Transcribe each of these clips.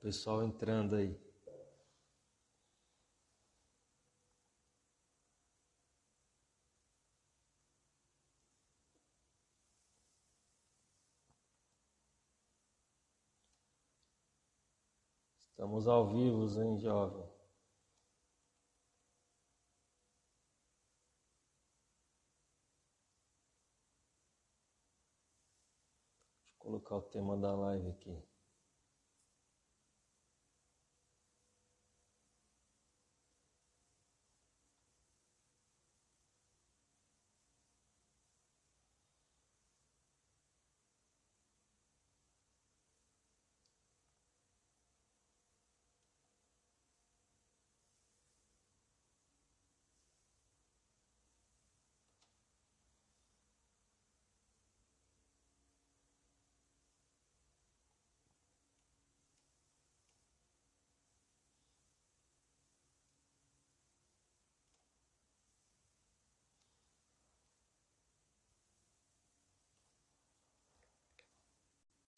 pessoal entrando aí. Estamos ao vivo, hein, jovem? Eu colocar o tema da live aqui.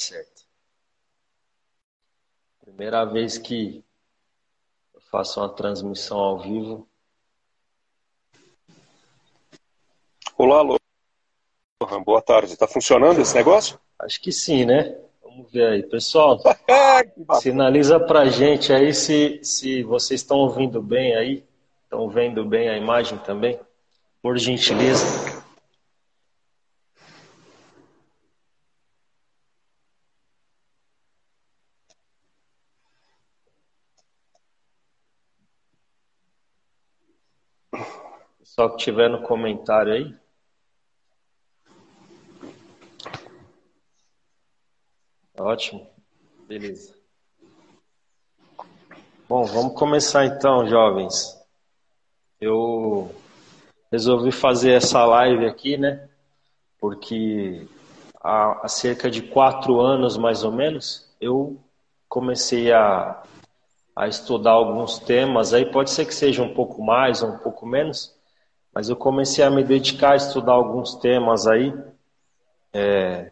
Certo. Primeira vez que eu faço uma transmissão ao vivo. Olá, alô. Boa tarde. Está funcionando esse negócio? Acho que sim, né? Vamos ver aí. Pessoal, sinaliza pra gente aí se, se vocês estão ouvindo bem aí. Estão vendo bem a imagem também? Por gentileza. Só que tiver no comentário aí. Ótimo. Beleza. Bom, vamos começar então, jovens. Eu resolvi fazer essa live aqui, né? Porque há, cerca de quatro anos, mais ou menos, eu comecei a, a estudar alguns temas. Aí pode ser que seja um pouco mais ou um pouco menos, mas eu comecei a me dedicar a estudar alguns temas aí é,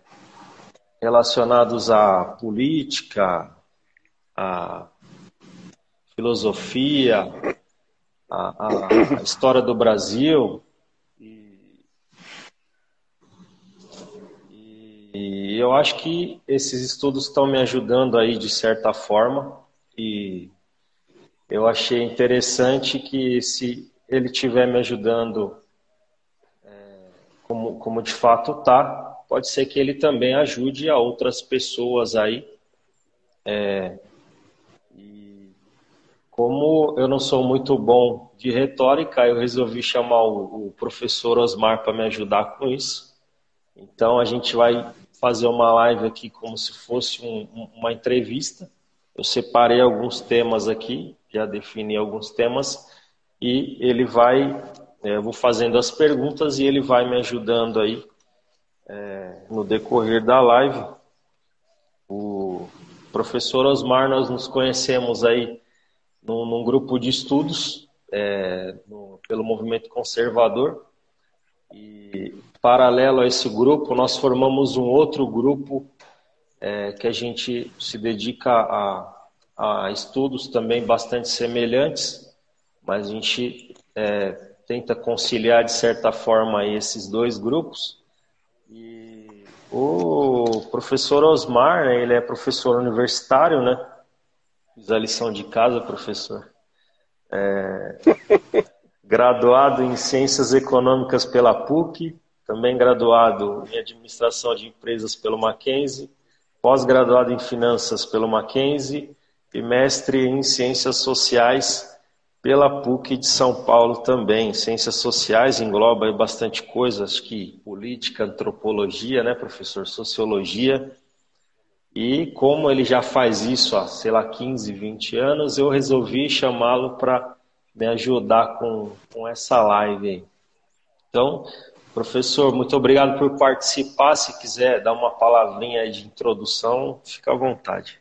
relacionados à política, à filosofia, à, à história do Brasil. E, eu acho que esses estudos estão me ajudando aí de certa forma e eu achei interessante que se ele estiver me ajudando é, como, como de fato está, pode ser que ele também ajude a outras pessoas aí. É, e como eu não sou muito bom de retórica, eu resolvi chamar o, o professor Osmar para me ajudar com isso. Então a gente vai fazer uma live aqui como se fosse um, uma entrevista. Eu separei alguns temas aqui, já defini alguns temas e ele vai, é, eu vou fazendo as perguntas e ele vai me ajudando aí é, no decorrer da live. O professor Osmar, nós nos conhecemos aí num, num grupo de estudos é, no, pelo movimento conservador e paralelo a esse grupo nós formamos um outro grupo é, que a gente se dedica a, a estudos também bastante semelhantes mas a gente é, tenta conciliar de certa forma esses dois grupos. E o professor Osmar, né, ele é professor universitário, né? Fiz a lição de casa, professor. É, graduado em Ciências Econômicas pela PUC, também graduado em Administração de Empresas pelo Mackenzie, pós-graduado em Finanças pelo Mackenzie e mestre em Ciências Sociais pela PUC de São Paulo também. Ciências sociais engloba bastante coisa, acho que política, antropologia, né, professor? Sociologia. E como ele já faz isso há, sei lá, 15, 20 anos, eu resolvi chamá-lo para me ajudar com, com essa live aí. Então, professor, muito obrigado por participar. Se quiser dar uma palavrinha de introdução, fica à vontade.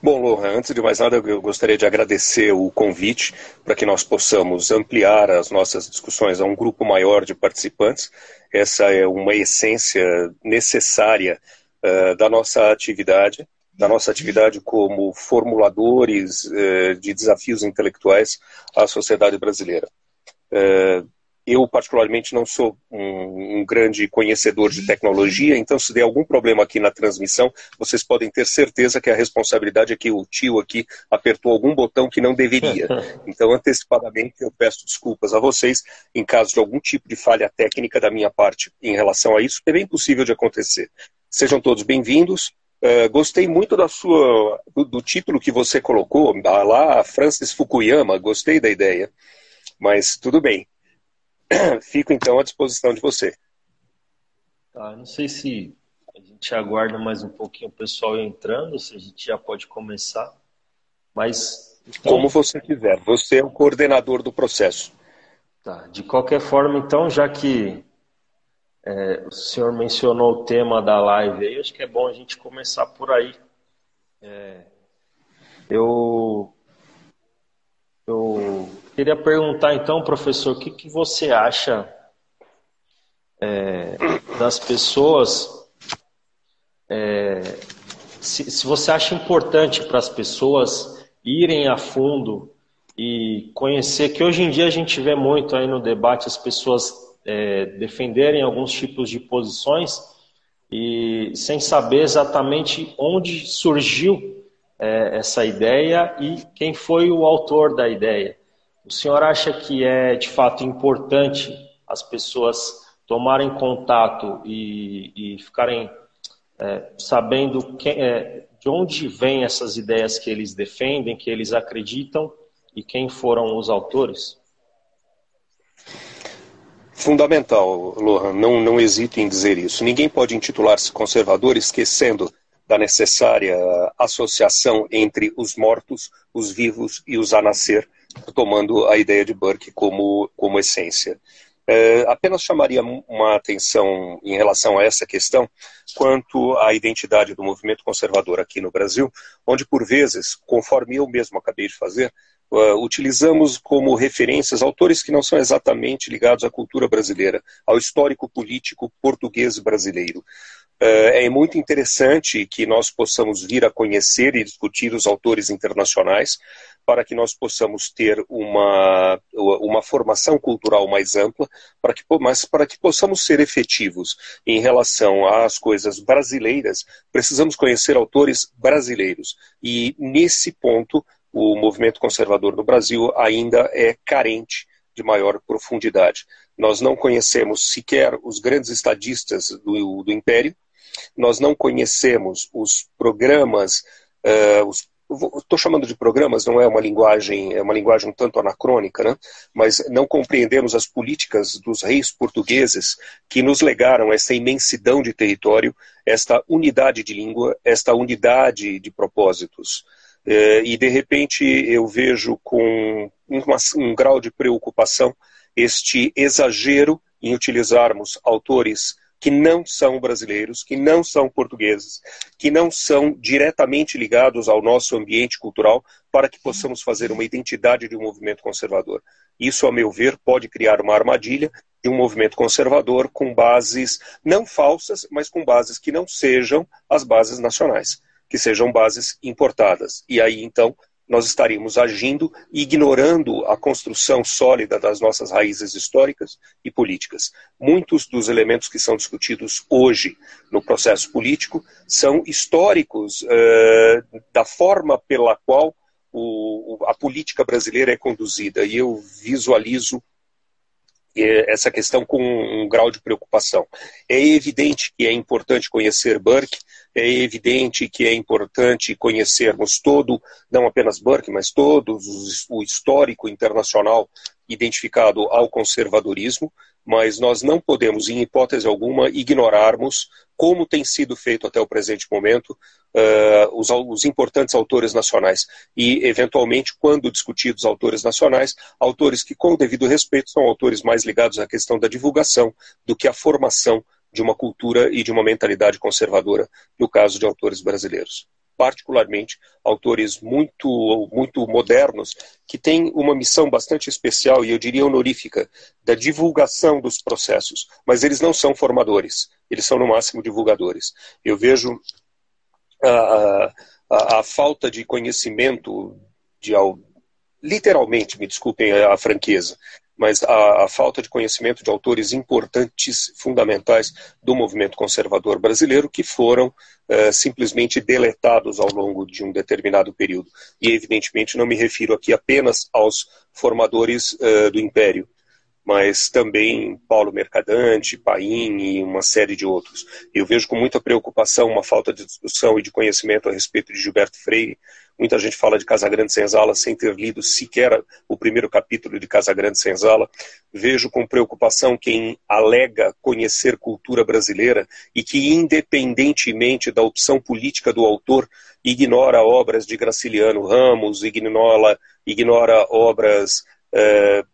Bom, Lohan, antes de mais nada, eu gostaria de agradecer o convite para que nós possamos ampliar as nossas discussões a um grupo maior de participantes. Essa é uma essência necessária uh, da nossa atividade da nossa atividade como formuladores eh, de desafios intelectuais à sociedade brasileira. Eh, eu, particularmente, não sou um, um, grande conhecedor de tecnologia, então, se der algum problema aqui na transmissão, vocês podem ter certeza que a responsabilidade é que o tio aqui apertou algum botão que não deveria. Então, antecipadamente, eu peço desculpas a vocês em caso de algum tipo de falha técnica da minha parte em relação a isso, é bem possível de acontecer. Sejam todos bem-vindos. Uh, gostei muito da sua, do, do, título que você colocou, lá Francis Fukuyama, gostei da ideia. Mas tudo bem. Fico então à disposição de você. Tá, não sei se a gente aguarda mais um pouquinho o pessoal entrando, se a gente já pode começar. Mas. Então... Como você quiser, você é o coordenador do processo. Tá, de qualquer forma, então, já que é, o senhor mencionou o tema da live aí, acho que é bom a gente começar por aí. É, eu, eu queria perguntar então, professor, o que, que você acha é, das pessoas? É, se, se você acha importante para as pessoas irem a fundo e conhecer, que hoje em dia a gente vê muito aí no debate as pessoas é, defenderem alguns tipos de posições e sem saber exatamente onde surgiu é, essa ideia e quem foi o autor da ideia. O senhor acha que é de fato importante as pessoas tomarem contato e, e ficarem é, sabendo é, de onde vêm essas ideias que eles defendem, que eles acreditam e quem foram os autores? Fundamental, Lohan, não, não hesito em dizer isso. Ninguém pode intitular-se conservador esquecendo da necessária associação entre os mortos, os vivos e os a nascer, tomando a ideia de Burke como, como essência. É, apenas chamaria uma atenção em relação a essa questão quanto à identidade do movimento conservador aqui no Brasil, onde por vezes, conforme eu mesmo acabei de fazer, uh, utilizamos como referências autores que não são exatamente ligados à cultura brasileira, ao histórico político português brasileiro. Uh, é muito interessante que nós possamos vir a conhecer e discutir os autores internacionais para que nós possamos ter uma, uma formação cultural mais ampla, para que, mas para que possamos ser efetivos em relação às coisas brasileiras, precisamos conhecer autores brasileiros. E nesse ponto, o movimento conservador no Brasil ainda é carente de maior profundidade. Nós não conhecemos sequer os grandes estadistas do, do Império, nós não conhecemos os programas, uh, estou chamando de programas, não é uma linguagem, é uma linguagem um tanto anacrônica, né? mas não compreendemos as políticas dos reis portugueses que nos legaram essa imensidão de território, esta unidade de língua, esta unidade de propósitos. É, e de repente eu vejo com uma, um grau de preocupação este exagero em utilizarmos autores que não são brasileiros, que não são portugueses, que não são diretamente ligados ao nosso ambiente cultural, para que possamos fazer uma identidade de um movimento conservador. Isso, a meu ver, pode criar uma armadilha de um movimento conservador com bases não falsas, mas com bases que não sejam as bases nacionais que sejam bases importadas. E aí, então, nós estaríamos agindo ignorando a construção sólida das nossas raízes históricas e políticas. Muitos dos elementos que são discutidos hoje no processo político são históricos uh, da forma pela qual o, a política brasileira é conduzida. E eu visualizo essa questão com um grau de preocupação. É evidente que é importante conhecer Burke, é evidente que é importante conhecermos todo, não apenas Burke, mas todo o histórico internacional identificado ao conservadorismo, mas nós não podemos, em hipótese alguma, ignorarmos, como tem sido feito até o presente momento, uh, os, os, importantes autores nacionais. E, eventualmente, quando discutidos autores nacionais, autores que, com devido respeito, são autores mais ligados à questão da divulgação do que à formação de uma cultura e de uma mentalidade conservadora, no caso de autores brasileiros. Particularmente autores muito, muito modernos, que têm uma missão bastante especial e eu diria honorífica, da divulgação dos processos. Mas eles não são formadores, eles são no máximo divulgadores. Eu vejo a, a, a falta de conhecimento de literalmente, me desculpem a, franqueza, mas a, a, falta de conhecimento de autores importantes, fundamentais do movimento conservador brasileiro, que foram uh, simplesmente deletados ao longo de um determinado período. E, evidentemente, não me refiro aqui apenas aos formadores uh, do Império, mas também Paulo Mercadante, Paim e uma série de outros. Eu vejo com muita preocupação uma falta de discussão e de conhecimento a respeito de Gilberto Freire. Muita gente fala de Casagrande Senzala sem ter lido sequer o primeiro capítulo de Casagrande Senzala. Vejo com preocupação quem alega conhecer cultura brasileira e que, independentemente da opção política do autor, ignora obras de Graciliano Ramos, ignora, ignora obras eh,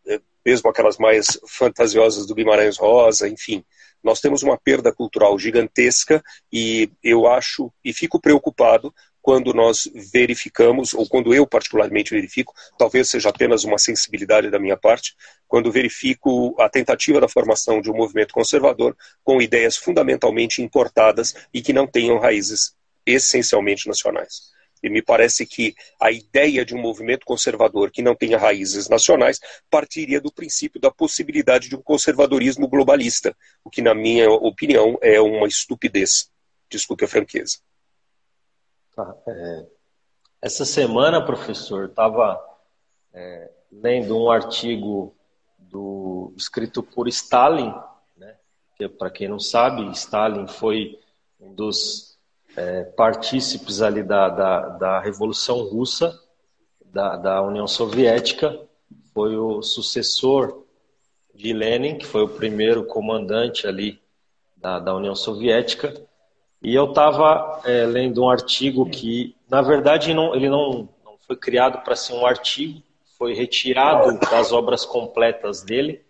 mesmo aquelas mais fantasiosas do Guimarães Rosa, enfim. Nós temos uma perda cultural gigantesca e eu acho e fico preocupado quando nós verificamos, ou quando eu particularmente verifico, talvez seja apenas uma sensibilidade da minha parte, quando verifico a tentativa da formação de um movimento conservador com ideias fundamentalmente importadas e que não tenham raízes essencialmente nacionais. E me parece que a ideia de um movimento conservador que não tenha raízes nacionais partiria do princípio da possibilidade de um conservadorismo globalista, o que, na minha opinião, é uma estupidez. Desculpe a franqueza. Tá, é, essa semana, professor, estava é, lendo um artigo do, escrito por Stalin, né, que para quem não sabe, Stalin foi um dos é, partícipes ali da, da, da Revolução Russa, da, da União Soviética, foi o sucessor de Lenin, que foi o primeiro comandante ali da, da União Soviética. E eu estava é, lendo um artigo que, na verdade, não, ele não, não foi criado para ser um artigo, foi retirado das obras completas dele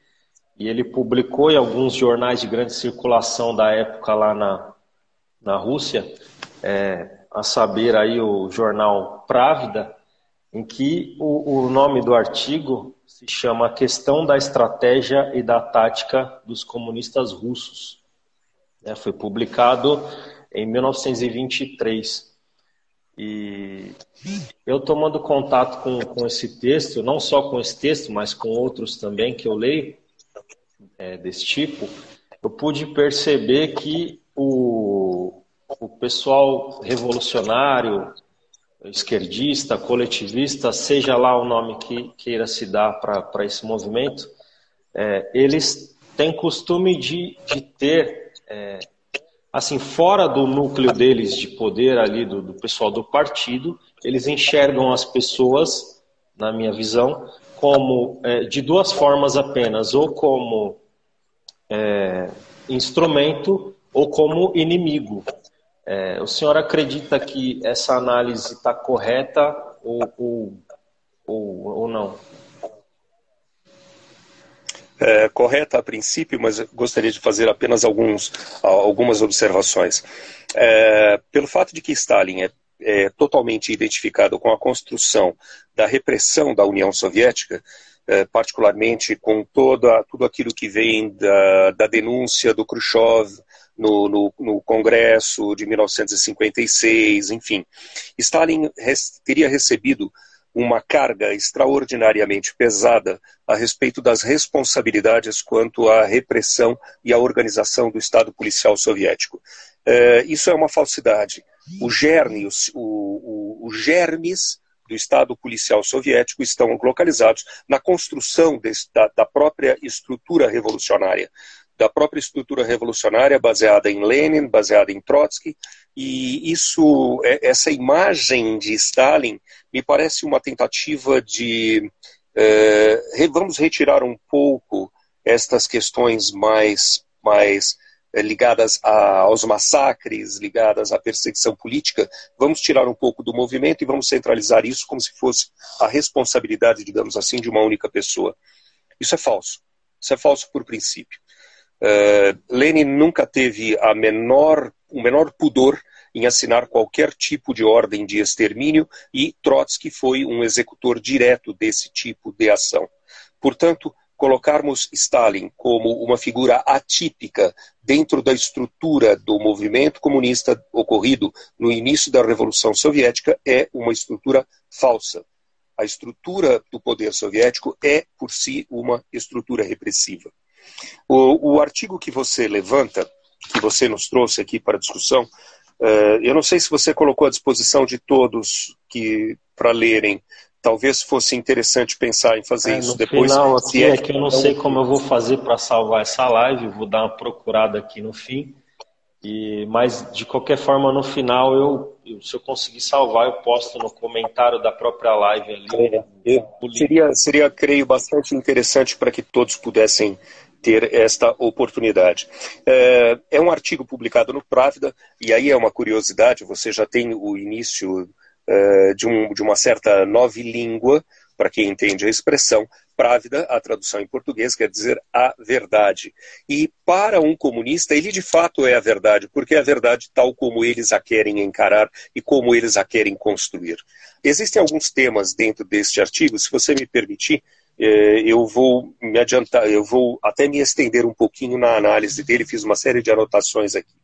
e ele publicou em alguns jornais de grande circulação da época lá na, na Rússia é, a saber aí o jornal Právida, em que o, o nome do artigo se chama A Questão da Estratégia e da Tática dos Comunistas Russos. É, foi publicado em 1923. E eu tomando contato com, com esse texto, não só com esse texto, mas com outros também que eu leio é, desse tipo, eu pude perceber que o, o pessoal revolucionário, esquerdista, coletivista, seja lá o nome que queira se dar para esse movimento, é, eles têm costume de, de ter, é, assim, fora do núcleo deles de poder ali, do, do pessoal do partido, eles enxergam as pessoas, na minha visão, como é, de duas formas apenas, ou como é, instrumento ou como inimigo. É, o senhor acredita que essa análise está correta ou, ou, ou, ou não? É, correta a princípio, mas gostaria de fazer apenas alguns, algumas observações. É, pelo fato de que Stalin é, é, totalmente identificado com a construção da repressão da União Soviética, é, particularmente com toda, tudo aquilo que vem da, da denúncia do Khrushchev no, no, no, Congresso de 1956, enfim. Stalin res, teria recebido uma carga extraordinariamente pesada a respeito das responsabilidades quanto à repressão e à organização do Estado policial soviético. É, isso é uma falsidade. O germe, o, o, os germes do Estado policial soviético estão localizados na construção desse, da, da própria estrutura revolucionária da própria estrutura revolucionária baseada em Lenin, baseada em Trotsky, e isso, é, essa imagem de Stalin me parece uma tentativa de é, vamos retirar um pouco estas questões mais, mais é, ligadas a, aos massacres, ligadas à perseguição política, vamos tirar um pouco do movimento e vamos centralizar isso como se fosse a responsabilidade, digamos assim, de uma única pessoa. Isso é falso. Isso é falso por princípio. Uh, Lenin nunca teve a menor, o menor pudor em assinar qualquer tipo de ordem de extermínio e Trotsky foi um executor direto desse tipo de ação. Portanto, colocarmos Stalin como uma figura atípica dentro da estrutura do movimento comunista ocorrido no início da Revolução Soviética é uma estrutura falsa. A estrutura do poder soviético é, por si, uma estrutura repressiva. O, o artigo que você levanta, que você nos trouxe aqui para discussão, uh, eu não sei se você colocou à disposição de todos que para lerem talvez fosse interessante pensar em fazer é, isso no depois. Final, aqui é, é que eu não sei como eu vou fazer para salvar essa live, vou dar uma procurada aqui no fim. E, mas de qualquer forma, no final, eu, se eu conseguir salvar, eu posto no comentário da própria live ali. É, seria, seria, creio, bastante interessante para que todos pudessem ter esta oportunidade. É, é um artigo publicado no Právida, e aí é uma curiosidade, você já tem o início uh, de, um, de uma certa nova língua, para quem entende a expressão, právida, a tradução em português quer dizer a verdade. E para um comunista, ele de fato é a verdade, porque é a verdade tal como eles a querem encarar e como eles a querem construir. Existem alguns temas dentro deste artigo, se você me permitir, eu vou me adiantar, eu vou até me estender um pouquinho na análise dele, fiz uma série de anotações aqui.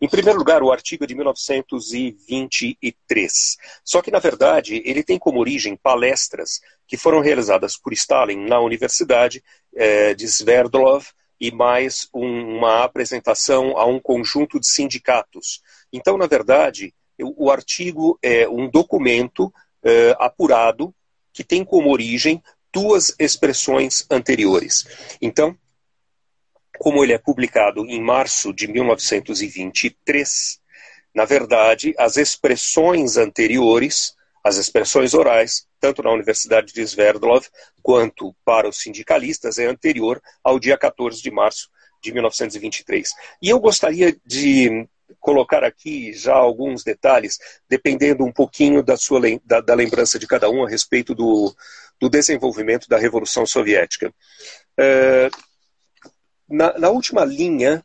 Em primeiro lugar, o artigo é de 1923. Só que, na verdade, ele tem como origem palestras que foram realizadas por Stalin na Universidade eh, de Sverdlov e mais um, uma apresentação a um conjunto de sindicatos. Então, na verdade, o, o artigo é um documento eh, apurado que tem como origem duas expressões anteriores. Então, como ele é publicado em março de 1923, na verdade, as expressões anteriores, as expressões orais, tanto na Universidade de Sverdlov quanto para os sindicalistas, é anterior ao dia 14 de março de 1923. E eu gostaria de colocar aqui já alguns detalhes, dependendo um pouquinho da sua da, da lembrança de cada um a respeito do, do desenvolvimento da Revolução Soviética. É, na, na última linha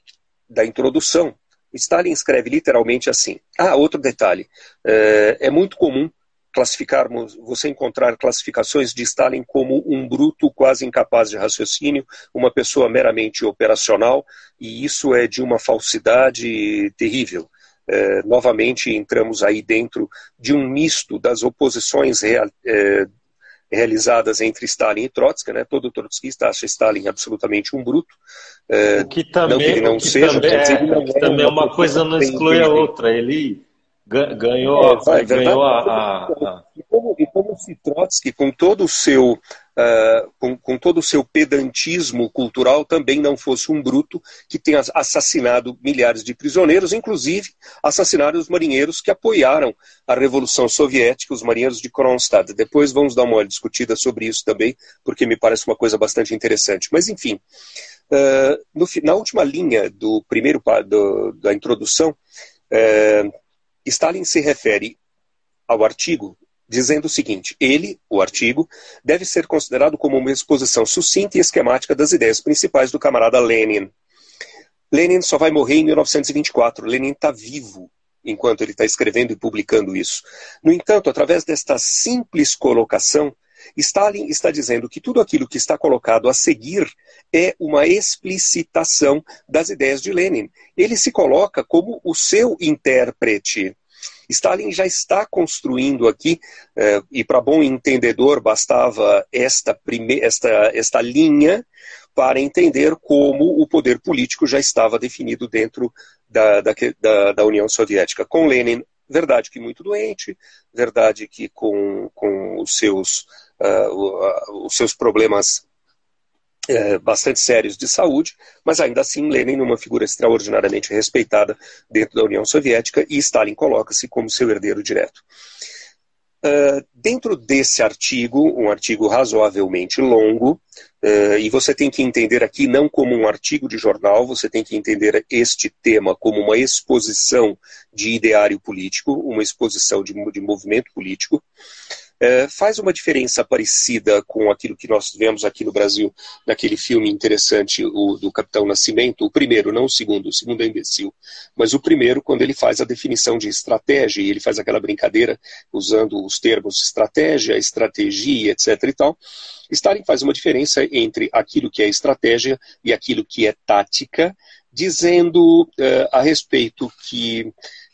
da introdução, Stalin escreve literalmente assim. Ah, outro detalhe. É, é, muito comum classificarmos, você encontrar classificações de Stalin como um bruto quase incapaz de raciocínio, uma pessoa meramente operacional, e isso é de uma falsidade terrível. É, novamente entramos aí dentro de um misto das oposições real, é, realizadas entre Stalin e Trotsky, né? Todo trotskista acha Stalin absolutamente um bruto. É, o que também, não que ele não seja, também, dizer, é, que também é uma coisa não exclui a outra. Ele ganhou, é, vai, ganhou a, a, a... E, como, e como se Trotsky, com todo o seu uh, com, com, todo o seu pedantismo cultural, também não fosse um bruto que tenha assassinado milhares de prisioneiros, inclusive assassinaram os marinheiros que apoiaram a Revolução Soviética, os marinheiros de Kronstadt. Depois vamos dar uma discutida sobre isso também, porque me parece uma coisa bastante interessante. Mas, enfim, uh, no, na última linha do primeiro do, da introdução, uh, Stalin se refere ao artigo dizendo o seguinte: ele, o artigo, deve ser considerado como uma exposição sucinta e esquemática das ideias principais do camarada Lenin. Lenin só vai morrer em 1924. Lenin está vivo enquanto ele está escrevendo e publicando isso. No entanto, através desta simples colocação, Stalin está dizendo que tudo aquilo que está colocado a seguir é uma explicitação das ideias de Lenin. Ele se coloca como o seu intérprete. Stalin já está construindo aqui, eh, e para bom entendedor bastava esta, prime esta, esta linha para entender como o poder político já estava definido dentro da, da, da, da União Soviética. Com Lenin, verdade que muito doente, verdade que com, com os, seus, uh, os seus problemas é, bastante sérios de saúde, mas ainda assim Lenin uma figura extraordinariamente respeitada dentro da União Soviética e Stalin coloca-se como seu herdeiro direto. Uh, dentro desse artigo, um artigo razoavelmente longo, uh, e você tem que entender aqui não como um artigo de jornal, você tem que entender este tema como uma exposição de ideário político, uma exposição de, de movimento político. É, faz uma diferença parecida com aquilo que nós vemos aqui no Brasil, naquele filme interessante, o do Capitão Nascimento, o primeiro, não o segundo, o segundo é imbecil, mas o primeiro, quando ele faz a definição de estratégia, e ele faz aquela brincadeira usando os termos estratégia, estratégia, etc. e tal. Stalin faz uma diferença entre aquilo que é estratégia e aquilo que é tática, dizendo uh, a respeito que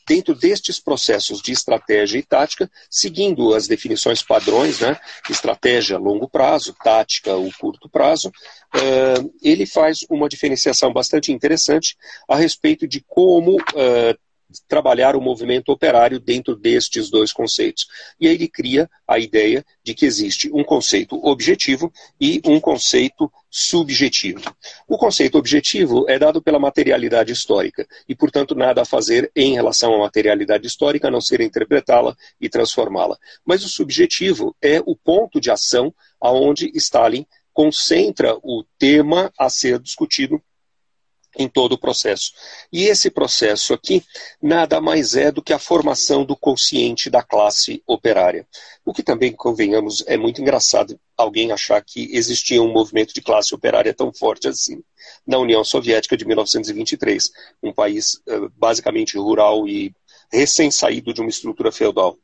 dentro destes processos de estratégia e tática, seguindo as definições padrões, né, estratégia a longo prazo, tática o curto prazo, uh, ele faz uma diferenciação bastante interessante a respeito de como uh, trabalhar o movimento operário dentro destes dois conceitos. E aí ele cria a ideia de que existe um conceito objetivo e um conceito subjetivo. O conceito objetivo é dado pela materialidade histórica e, portanto, nada a fazer em relação à materialidade histórica a não ser interpretá-la e transformá-la. Mas o subjetivo é o ponto de ação aonde Stalin concentra o tema a ser discutido em todo o processo. E esse processo aqui nada mais é do que a formação do consciente da classe operária. O que também, convenhamos, é muito engraçado alguém achar que existia um movimento de classe operária tão forte assim na União Soviética de 1923, um país uh, basicamente rural e recém-saído de uma estrutura feudal.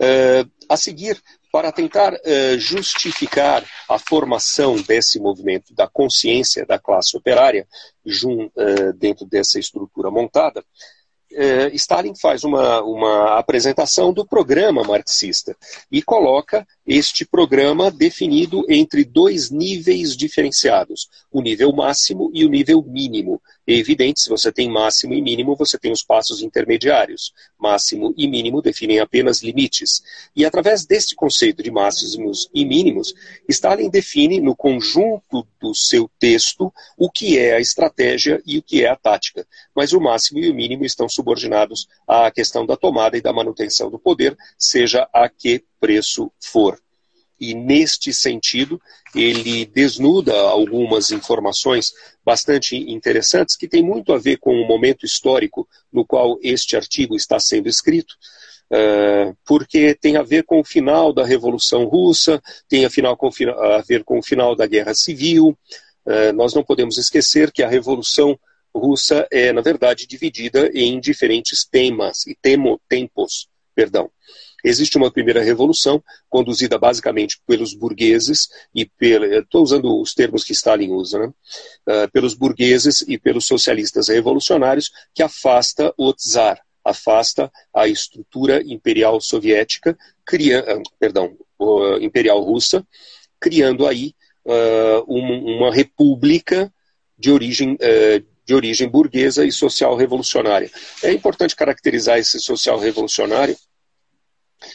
Uh, a seguir, para tentar uh, justificar a formação desse movimento da consciência da classe operária jun, uh, dentro dessa estrutura montada, uh, Stalin faz uma, uma apresentação do programa marxista e coloca este programa definido entre dois níveis diferenciados, o nível máximo e o nível mínimo. É evidente, se você tem máximo e mínimo, você tem os passos intermediários. Máximo e mínimo definem apenas limites. E através deste conceito de máximos e mínimos, Stalin define no conjunto do seu texto o que é a estratégia e o que é a tática. Mas o máximo e o mínimo estão subordinados à questão da tomada e da manutenção do poder, seja a que preço for. E neste sentido, ele desnuda algumas informações bastante interessantes que têm muito a ver com o momento histórico no qual este artigo está sendo escrito. Uh, porque tem a ver com o final da Revolução Russa, tem a, final, com, a ver com o final da Guerra Civil. Uh, nós não podemos esquecer que a Revolução Russa é, na verdade, dividida em diferentes temas e temo, tempos. Perdão. Existe uma primeira revolução, conduzida basicamente pelos burgueses e estou usando os termos que Stalin usa, né? uh, pelos burgueses e pelos socialistas revolucionários, que afasta o czar, afasta a estrutura imperial soviética, cria, uh, perdão, uh, imperial russa, criando aí uma, uma, república de origem de origem burguesa e social revolucionária. É importante caracterizar esse social revolucionário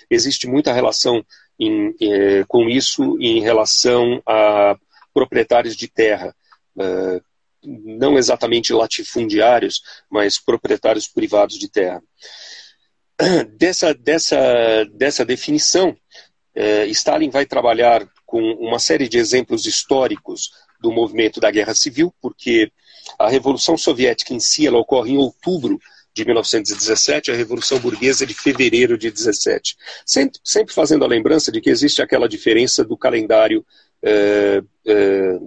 existe muita relação em, eh, com isso em relação a proprietários de terra. Uh, não exatamente latifundiários, mas proprietários privados de terra. Dessa, dessa, dessa definição, eh, Stalin vai trabalhar com uma série de exemplos históricos do movimento da Guerra Civil, porque a Revolução Soviética em si ela ocorre em outubro de 1917, a Revolução Burguesa de fevereiro de 17. Sempre, sempre fazendo a lembrança de que existe aquela diferença do calendário é, é,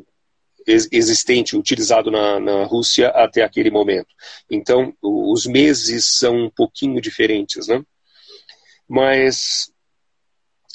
existente, utilizado na, na Rússia até aquele momento. Então, os meses são um pouquinho diferentes, né? Mas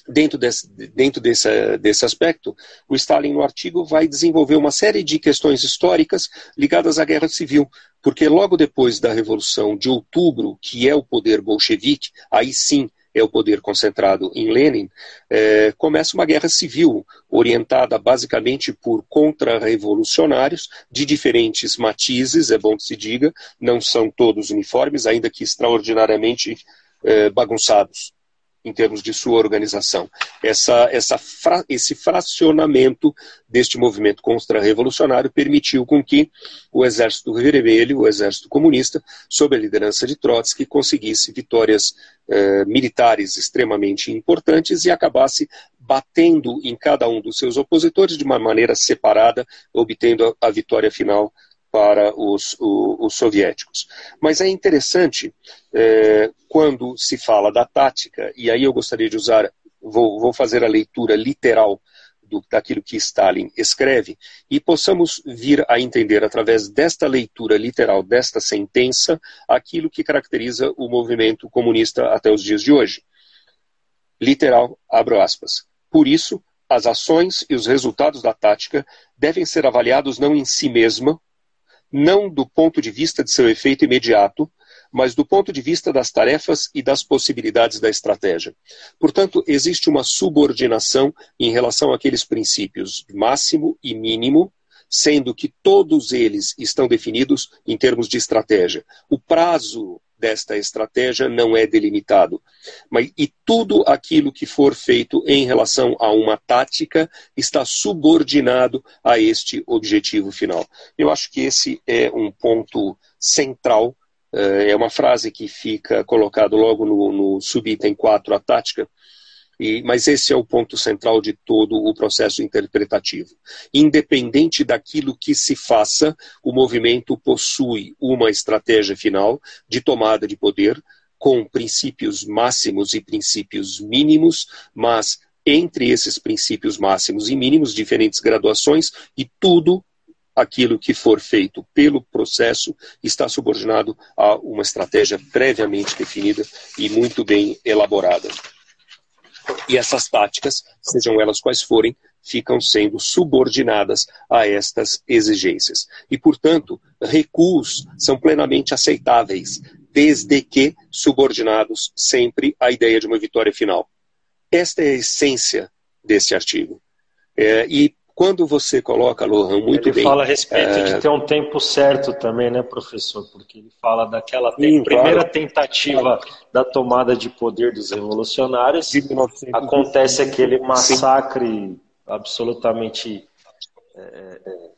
dentro, desse, dentro desse, desse aspecto, o Stalin, no artigo, vai desenvolver uma série de questões históricas ligadas à guerra civil, porque logo depois da Revolução de Outubro, que é o poder bolchevique, aí sim é o poder concentrado em Lenin, é, começa uma guerra civil orientada basicamente por contra-revolucionários de diferentes matizes, é bom que se diga, não são todos uniformes, ainda que extraordinariamente é, bagunçados em termos de sua organização. Essa, essa fra, esse fracionamento deste movimento contra-revolucionário permitiu com que o Exército Vermelho, o Exército Comunista, sob a liderança de Trotsky, conseguisse vitórias eh, militares extremamente importantes e acabasse batendo em cada um dos seus opositores de uma maneira separada, obtendo a, a vitória final para os, os, os soviéticos. Mas é interessante é, quando se fala da tática, e aí eu gostaria de usar vou, vou fazer a leitura literal do, daquilo que Stalin escreve e possamos vir a entender através desta leitura literal desta sentença aquilo que caracteriza o movimento comunista até os dias de hoje. Literal, abro aspas. Por isso, as ações e os resultados da tática devem ser avaliados não em si mesma, não do ponto de vista de seu efeito imediato, mas do ponto de vista das tarefas e das possibilidades da estratégia. Portanto, existe uma subordinação em relação àqueles princípios máximo e mínimo, sendo que todos eles estão definidos em termos de estratégia. O prazo desta estratégia não é delimitado. Mas, e tudo aquilo que for feito em relação a uma tática está subordinado a este objetivo final. Eu acho que esse é um ponto central eh, é uma frase que fica colocado logo no, no subitem 4, a tática, e, mas esse é o ponto central de todo o processo interpretativo. Independente daquilo que se faça, o movimento possui uma estratégia final de tomada de poder, com princípios máximos e princípios mínimos, mas entre esses princípios máximos e mínimos, diferentes graduações, e tudo aquilo que for feito pelo processo está subordinado a uma estratégia previamente definida e muito bem elaborada. E essas táticas, sejam elas quais forem, ficam sendo subordinadas a estas exigências. E, portanto, recuos são plenamente aceitáveis, desde que subordinados sempre à ideia de uma vitória final. Esta é a essência deste artigo. É, e quando você coloca, Lohan, muito ele bem... Ele fala a respeito é... de ter um tempo certo também, né, professor? Porque ele fala daquela Sim, primeira claro. tentativa da tomada de poder dos revolucionários. Acontece aquele massacre Sim. absolutamente é, é,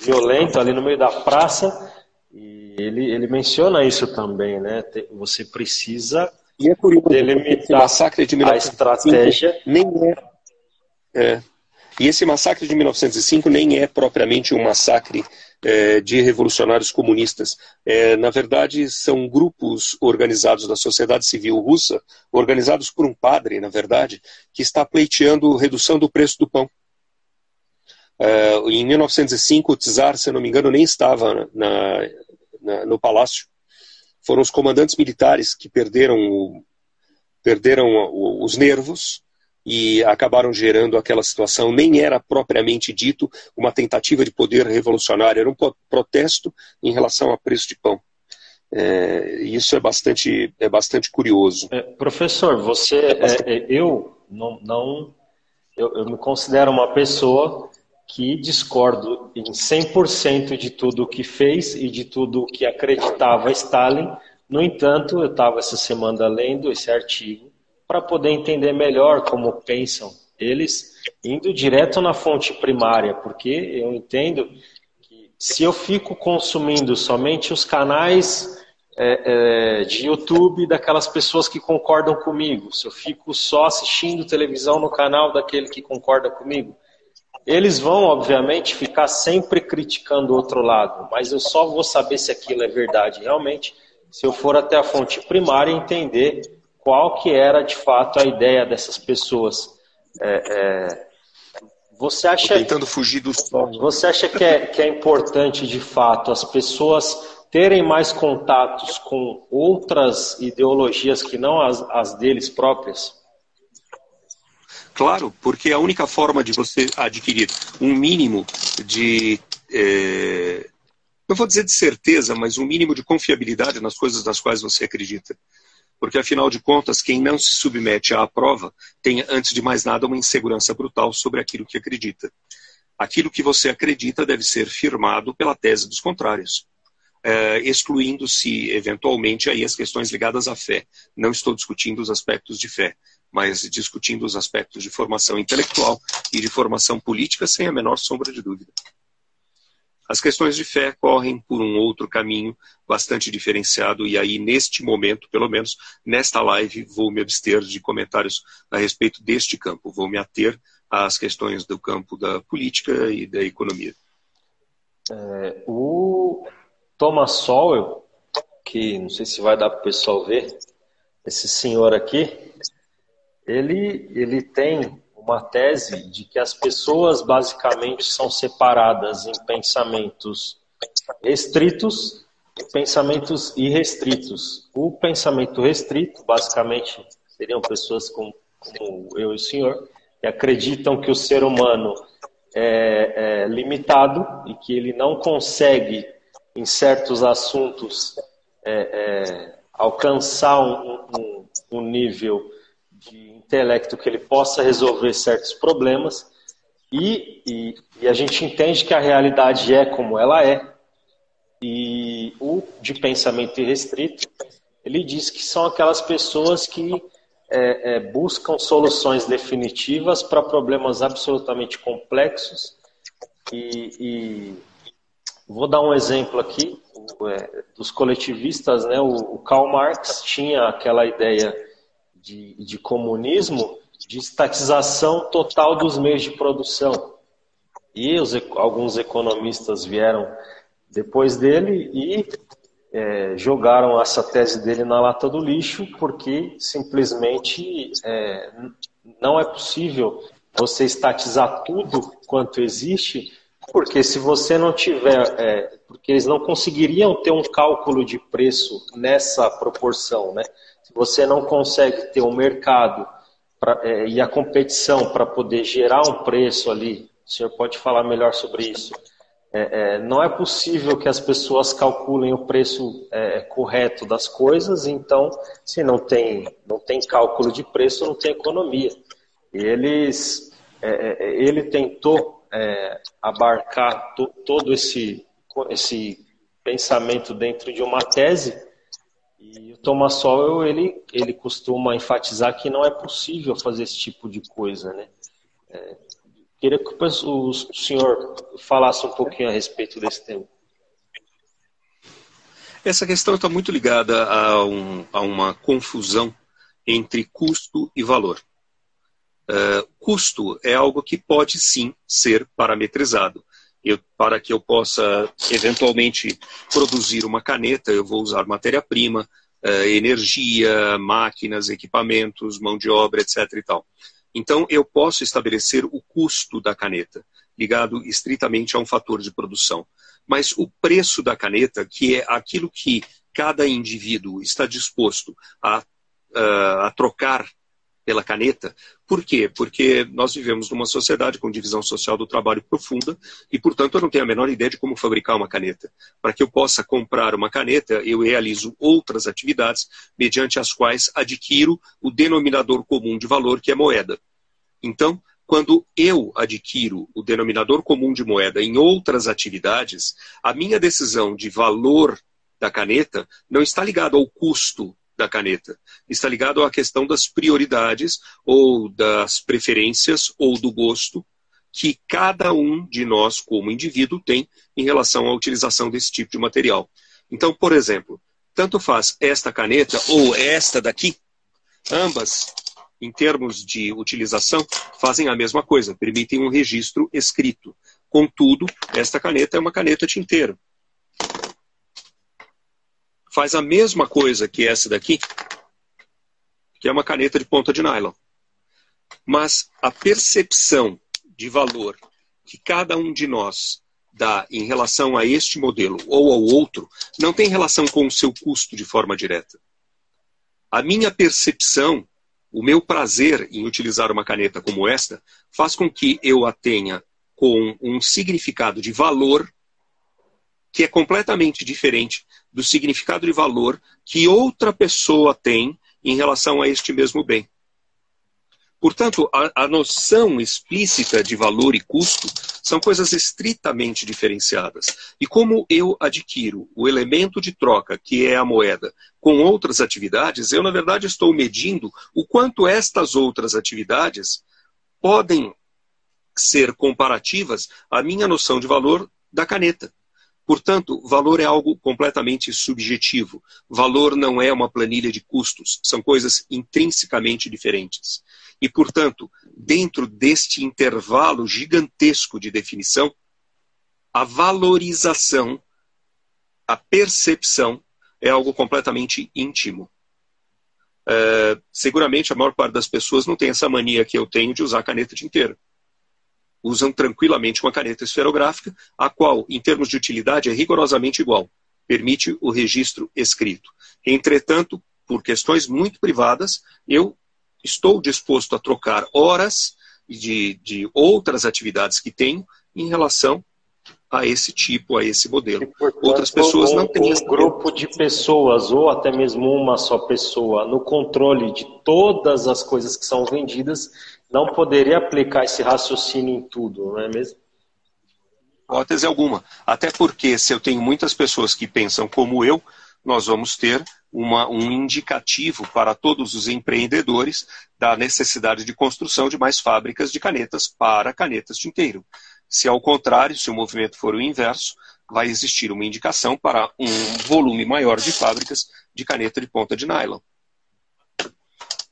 violento ali no meio da praça. E ele, ele menciona isso também, né? Você precisa e é curioso, delimitar massacre de a estratégia. Nem é, é e esse massacre de 1905 nem é propriamente um massacre é, de revolucionários comunistas. É, na verdade, são grupos organizados da sociedade civil russa, organizados por um padre, na verdade, que está pleiteando redução do preço do pão. É, em 1905, o czar, se não me engano, nem estava na, na, no palácio. Foram os comandantes militares que perderam, o, perderam os nervos e acabaram gerando aquela situação. Nem era propriamente dito uma tentativa de poder revolucionário, era um protesto em relação ao preço de pão. É, isso é bastante, é bastante curioso. É, professor, você, é bastante... É, eu não, não eu, eu, me considero uma pessoa que discordo em 100% de tudo o que fez e de tudo o que acreditava Stalin. No entanto, eu estava essa semana lendo esse artigo para poder entender melhor como pensam eles, indo direto na fonte primária, porque eu entendo que se eu fico consumindo somente os canais é, é, de YouTube daquelas pessoas que concordam comigo, se eu fico só assistindo televisão no canal daquele que concorda comigo, eles vão, obviamente, ficar sempre criticando o outro lado, mas eu só vou saber se aquilo é verdade realmente se eu for até a fonte primária entender qual que era de fato a ideia dessas pessoas. É, é, você acha tentando fugir do sonho. Você acha que é, que é importante de fato as pessoas terem mais contatos com outras ideologias que não as, as deles próprias? Claro, porque a única forma de você adquirir um mínimo de é, não vou dizer de certeza, mas um mínimo de confiabilidade nas coisas das quais você acredita porque afinal de contas, quem não se submete à prova tem, antes de mais nada, uma insegurança brutal sobre aquilo que acredita. Aquilo que você acredita deve ser firmado pela tese dos contrários, é, excluindo-se eventualmente aí as questões ligadas à fé. Não estou discutindo os aspectos de fé, mas discutindo os aspectos de formação intelectual e de formação política sem a menor sombra de dúvida. As questões de fé correm por um outro caminho bastante diferenciado, e aí, neste momento, pelo menos nesta live, vou me abster de comentários a respeito deste campo. Vou me ater às questões do campo da política e da economia. É, o Thomas Sowell, que não sei se vai dar para o pessoal ver, esse senhor aqui, ele, ele tem uma tese de que as pessoas basicamente são separadas em pensamentos restritos e pensamentos irrestritos. O pensamento restrito, basicamente, seriam pessoas como, como eu e o senhor, que acreditam que o ser humano é, é limitado e que ele não consegue, em certos assuntos, é, é, alcançar um, um, um nível de intelecto que ele possa resolver certos problemas e, e, e, a gente entende que a realidade é como ela é. E o de pensamento irrestrito ele diz que são aquelas pessoas que é, é, buscam soluções definitivas para problemas absolutamente complexos. E, e, vou dar um exemplo aqui é, dos coletivistas né? O, o Karl Marx tinha aquela ideia de, de comunismo de estatização total dos meios de produção. E os, alguns economistas vieram depois dele e é, jogaram essa tese dele na lata do lixo, porque simplesmente é, não é possível você estatizar tudo quanto existe, porque se você não tiver, é, porque eles não conseguiriam ter um cálculo de preço nessa proporção, né? Você não consegue ter um mercado pra, é, e a competição para poder gerar um preço ali, o senhor pode falar melhor sobre isso. É, é, não é possível que as pessoas calculem o preço é, correto das coisas, então, se não tem, não tem cálculo de preço, não tem economia. Eles, é, é, ele tentou abarcar to, todo esse, esse pensamento dentro de uma tese e o Thomas Sowell, ele, ele costuma enfatizar que não é possível fazer esse tipo de coisa, né? É, queria que o senhor falasse um pouquinho a respeito desse tema. Essa questão está muito ligada a, um, a, uma confusão entre custo e valor. Uh, custo é algo que pode sim ser parametrizado. Eu, para que eu possa eventualmente produzir uma caneta, eu vou usar matéria-prima, energia, máquinas, equipamentos, mão de obra, etc. E tal. Então, eu posso estabelecer o custo da caneta, ligado estritamente a um fator de produção. Mas o preço da caneta, que é aquilo que cada indivíduo está disposto a, uh, a trocar pela caneta. Por quê? Porque nós vivemos numa sociedade com divisão social do trabalho profunda e, portanto, eu não tenho a menor ideia de como fabricar uma caneta. Para que eu possa comprar uma caneta, eu realizo outras atividades mediante as quais adquiro o denominador comum de valor, que é moeda. Então, quando eu adquiro o denominador comum de moeda em outras atividades, a minha decisão de valor da caneta não está ligada ao custo da caneta. Está ligado à questão das prioridades ou das preferências ou do gosto que cada um de nós, como indivíduo, tem em relação à utilização desse tipo de material. Então, por exemplo, tanto faz esta caneta ou esta daqui, ambas, em termos de utilização, fazem a mesma coisa, permitem um registro escrito. Contudo, esta caneta é uma caneta tinteira faz a mesma coisa que essa daqui, que é uma caneta de ponta de nylon. Mas a percepção de valor que cada um de nós dá em relação a este modelo ou ao outro não tem relação com o seu custo de forma direta. A minha percepção, o meu prazer em utilizar uma caneta como esta, faz com que eu a tenha com um significado de valor que é completamente diferente do significado de valor que outra pessoa tem em relação a este mesmo bem. Portanto, a, a, noção explícita de valor e custo são coisas estritamente diferenciadas. E como eu adquiro o elemento de troca, que é a moeda, com outras atividades, eu, na verdade, estou medindo o quanto estas outras atividades podem ser comparativas à minha noção de valor da caneta. Portanto, valor é algo completamente subjetivo. Valor não é uma planilha de custos, são coisas intrinsecamente diferentes. E, portanto, dentro deste intervalo gigantesco de definição, a valorização, a percepção é algo completamente íntimo. é, seguramente a maior parte das pessoas não tem essa mania que eu tenho de usar caneta tinteira. Usam tranquilamente uma caneta esferográfica, a qual, em termos de utilidade, é rigorosamente igual. Permite o registro escrito. Entretanto, por questões muito privadas, eu estou disposto a trocar horas de, de outras atividades que tenho em relação a esse tipo, a esse modelo. portanto, Outras pessoas não têm. Um grupo de pessoas, ou até mesmo uma só pessoa, no controle de todas as coisas que são vendidas, não poderia aplicar esse raciocínio em tudo, não é mesmo? Hipótese alguma. Até porque, se eu tenho muitas pessoas que pensam como eu, nós vamos ter uma, um indicativo para todos os empreendedores da necessidade de construção de mais fábricas de canetas para canetas tinteiro. Se ao contrário, se o movimento for o inverso, vai existir uma indicação para um volume maior de fábricas de caneta de ponta de nylon.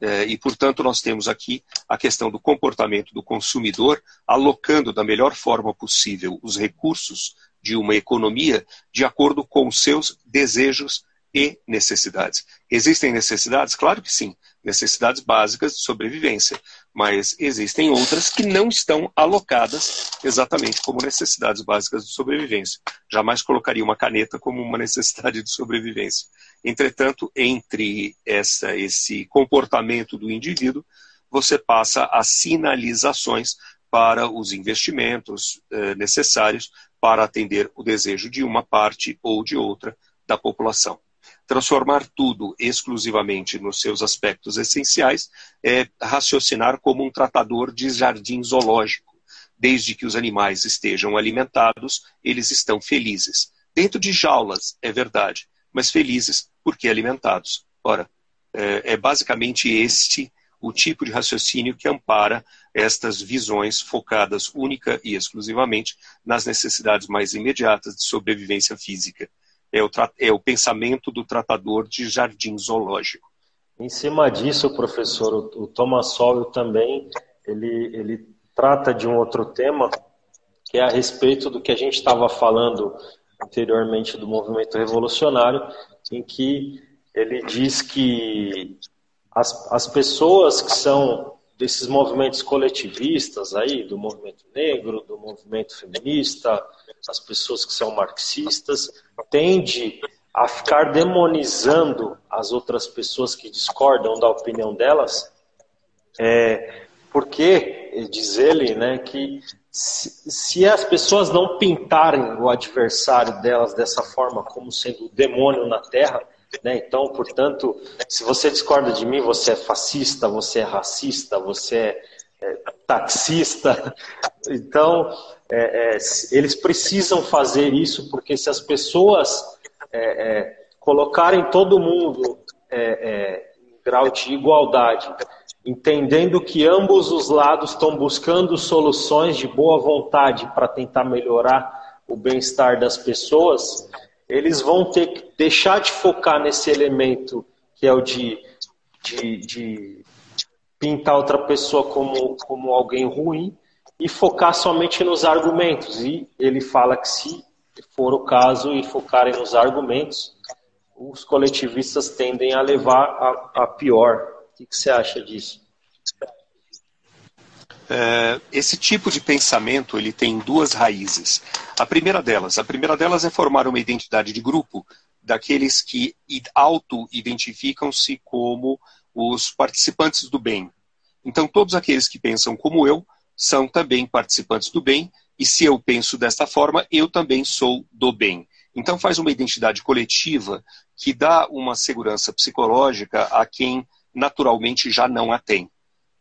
É, e, portanto, nós temos aqui a questão do comportamento do consumidor, alocando da melhor forma possível os recursos de uma economia de acordo com os seus desejos e necessidades. Existem necessidades? Claro que sim, necessidades básicas de sobrevivência, mas existem outras que não estão alocadas exatamente como necessidades básicas de sobrevivência. Jamais colocaria uma caneta como uma necessidade de sobrevivência. Entretanto, entre essa, esse comportamento do indivíduo, você passa as sinalizações para os investimentos eh, necessários para atender o desejo de uma parte ou de outra da população. Transformar tudo exclusivamente nos seus aspectos essenciais é raciocinar como um tratador de jardim zoológico. Desde que os animais estejam alimentados, eles estão felizes. Dentro de jaulas, é verdade, mas felizes porque alimentados. Ora, é, é basicamente este o tipo de raciocínio que ampara estas visões focadas única e exclusivamente nas necessidades mais imediatas de sobrevivência física é o, é o pensamento do tratador de jardim zoológico. Em cima disso, professor, o, Thomas Sowell também ele, ele trata de um outro tema que é a respeito do que a gente estava falando anteriormente do movimento revolucionário, em que ele diz que as, as pessoas que são desses movimentos coletivistas aí, do movimento negro, do movimento feminista, as pessoas que são marxistas, tende a ficar demonizando as outras pessoas que discordam da opinião delas, é, porque, diz ele, né, que se, se as pessoas não pintarem o adversário delas dessa forma, como sendo o demônio na Terra, né? Então, portanto, se você discorda de mim, você é fascista, você é racista, você é, é taxista. Então, é, é, eles precisam fazer isso porque se as pessoas é, é, colocarem todo mundo é, em grau de igualdade, entendendo que ambos os lados estão buscando soluções de boa vontade para tentar melhorar o bem-estar das pessoas, eles vão ter que deixar de focar nesse elemento que é o de, de, de pintar outra pessoa como, como alguém ruim e focar somente nos argumentos. E ele fala que se for o caso e focarem nos argumentos, os coletivistas tendem a levar a, a pior. O que, que você acha disso? É, esse tipo de pensamento ele tem duas raízes. A primeira delas, a primeira delas é formar uma identidade de grupo daqueles que auto-identificam-se como os participantes do bem. Então, todos aqueles que pensam como eu são também participantes do bem, e se eu penso desta forma, eu também sou do bem. Então, faz uma identidade coletiva que dá uma segurança psicológica a quem naturalmente já não a tem.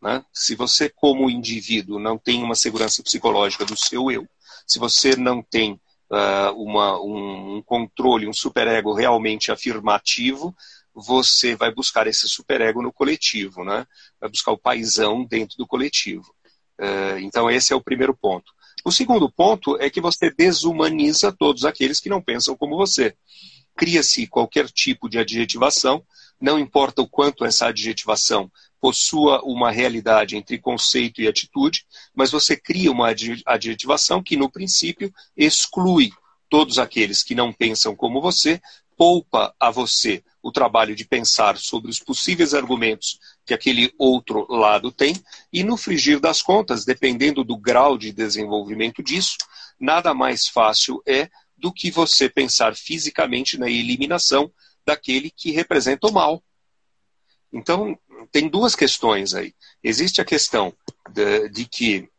Né? Se você, como indivíduo, não tem uma segurança psicológica do seu eu, se você não tem uh, uma, um, um, controle, um superego realmente afirmativo, você vai buscar esse superego no coletivo, né? vai buscar o paisão dentro do coletivo. Uh, então, esse é o primeiro ponto. O segundo ponto é que você desumaniza todos aqueles que não pensam como você. Cria-se qualquer tipo de adjetivação, não importa o quanto essa adjetivação possua uma realidade entre conceito e atitude, mas você cria uma adjetivação que, no princípio, exclui todos aqueles que não pensam como você, poupa a você o trabalho de pensar sobre os possíveis argumentos que aquele outro lado tem, e no frigir das contas, dependendo do grau de desenvolvimento disso, nada mais fácil é do que você pensar fisicamente na eliminação daquele que representa o mal. Então, tem duas questões aí. Existe a questão de, de que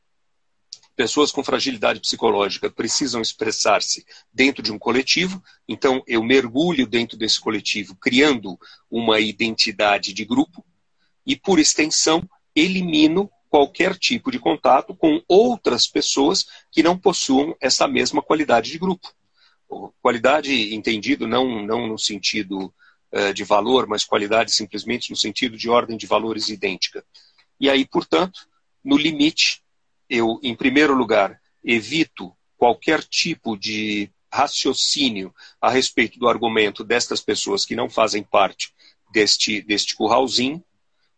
pessoas com fragilidade psicológica precisam expressar-se dentro de um coletivo, então eu mergulho dentro desse coletivo, criando uma identidade de grupo, e por extensão, elimino qualquer tipo de contato com outras pessoas que não possuam essa mesma qualidade de grupo. Qualidade entendido não, não no sentido uh, de valor, mas qualidade simplesmente no sentido de ordem de valores idêntica. E aí, portanto, no limite, eu, em primeiro lugar, evito qualquer tipo de raciocínio a respeito do argumento destas pessoas que não fazem parte deste, deste curralzinho,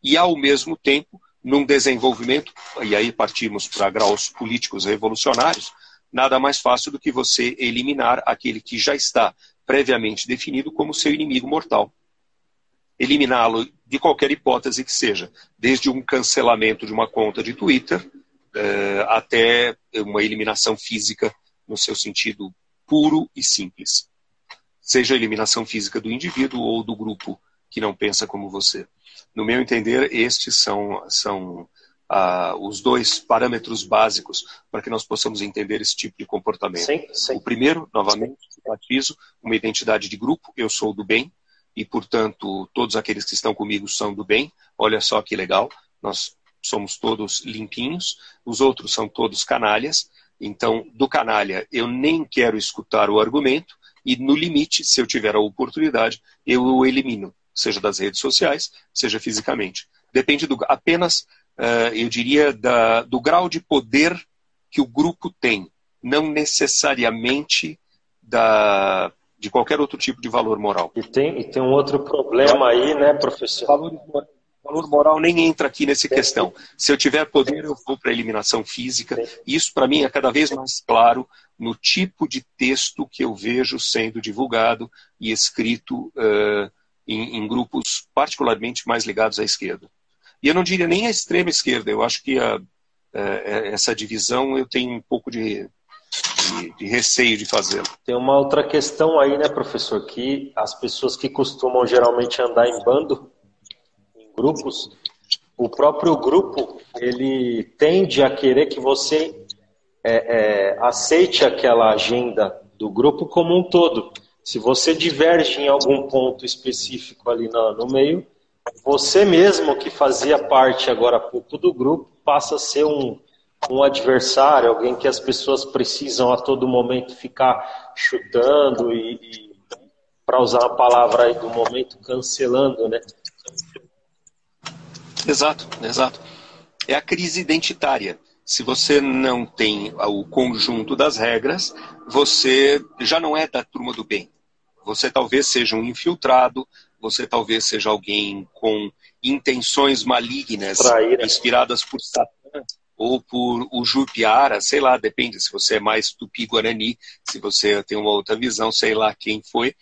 e, ao mesmo tempo, num desenvolvimento, e aí partimos para graus políticos revolucionários, nada mais fácil do que você eliminar aquele que já está previamente definido como seu inimigo mortal. Eliminá-lo de qualquer hipótese que seja, desde um cancelamento de uma conta de Twitter eh, até uma eliminação física no seu sentido puro e simples. Seja a eliminação física do indivíduo ou do grupo que não pensa como você. No meu entender, estes são, são ah, os dois parâmetros básicos para que nós possamos entender esse tipo de comportamento. Sim, sim. O primeiro, novamente, enfatizo, uma identidade de grupo, eu sou do bem, e, portanto, todos aqueles que estão comigo são do bem. Olha só que legal, nós somos todos limpinhos, os outros são todos canalhas. Então, do canalha, eu nem quero escutar o argumento, e no limite, se eu tiver a oportunidade, eu o elimino seja das redes sociais, seja fisicamente. Depende do, apenas, eu diria, da, do grau de poder que o grupo tem, não necessariamente da, de qualquer outro tipo de valor moral. E tem, e tem um outro problema aí, né, professor? Valor, valor moral nem entra aqui nessa questão. Se eu tiver poder, eu vou para a eliminação física. Isso, para mim, é cada vez mais claro no tipo de texto que eu vejo sendo divulgado e escrito uh, em, em, grupos particularmente mais ligados à esquerda. E eu não diria nem à extrema esquerda, eu acho que a, a, é, essa divisão eu tenho um pouco de, de, de receio de fazê-la. Tem uma outra questão aí, né, professor, que as pessoas que costumam geralmente andar em bando, em grupos, o próprio grupo ele tende a querer que você é, é, aceite aquela agenda do grupo como um todo. Se você diverge em algum ponto específico ali no, no meio, você mesmo que fazia parte agora há pouco do grupo passa a ser um, um adversário, alguém que as pessoas precisam a todo momento ficar chutando e, e para usar a palavra aí do momento, cancelando, né? Exato, exato. É a crise identitária. Se você não tem o conjunto das regras, você já não é da turma do bem. Você talvez seja um infiltrado, você talvez seja alguém com intenções malignas, Traíra. inspiradas por Satã ou por o Jupiara, sei lá, depende se você é mais tupi-guarani, se você tem uma outra visão, sei lá quem foi,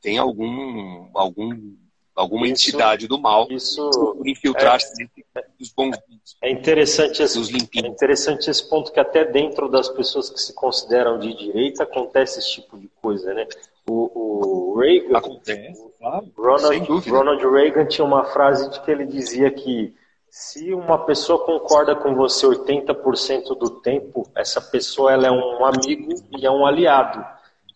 tem algum algum alguma isso, entidade do mal isso infiltrar-se é, dos bons é interessante esse, é interessante esse ponto que até dentro das pessoas que se consideram de direita acontece esse tipo de coisa, né? O, o Reagan, acontece, claro, Ronald, Ronald Reagan tinha uma frase de que ele dizia que se uma pessoa concorda com você 80% do tempo, essa pessoa ela é um amigo e é um aliado.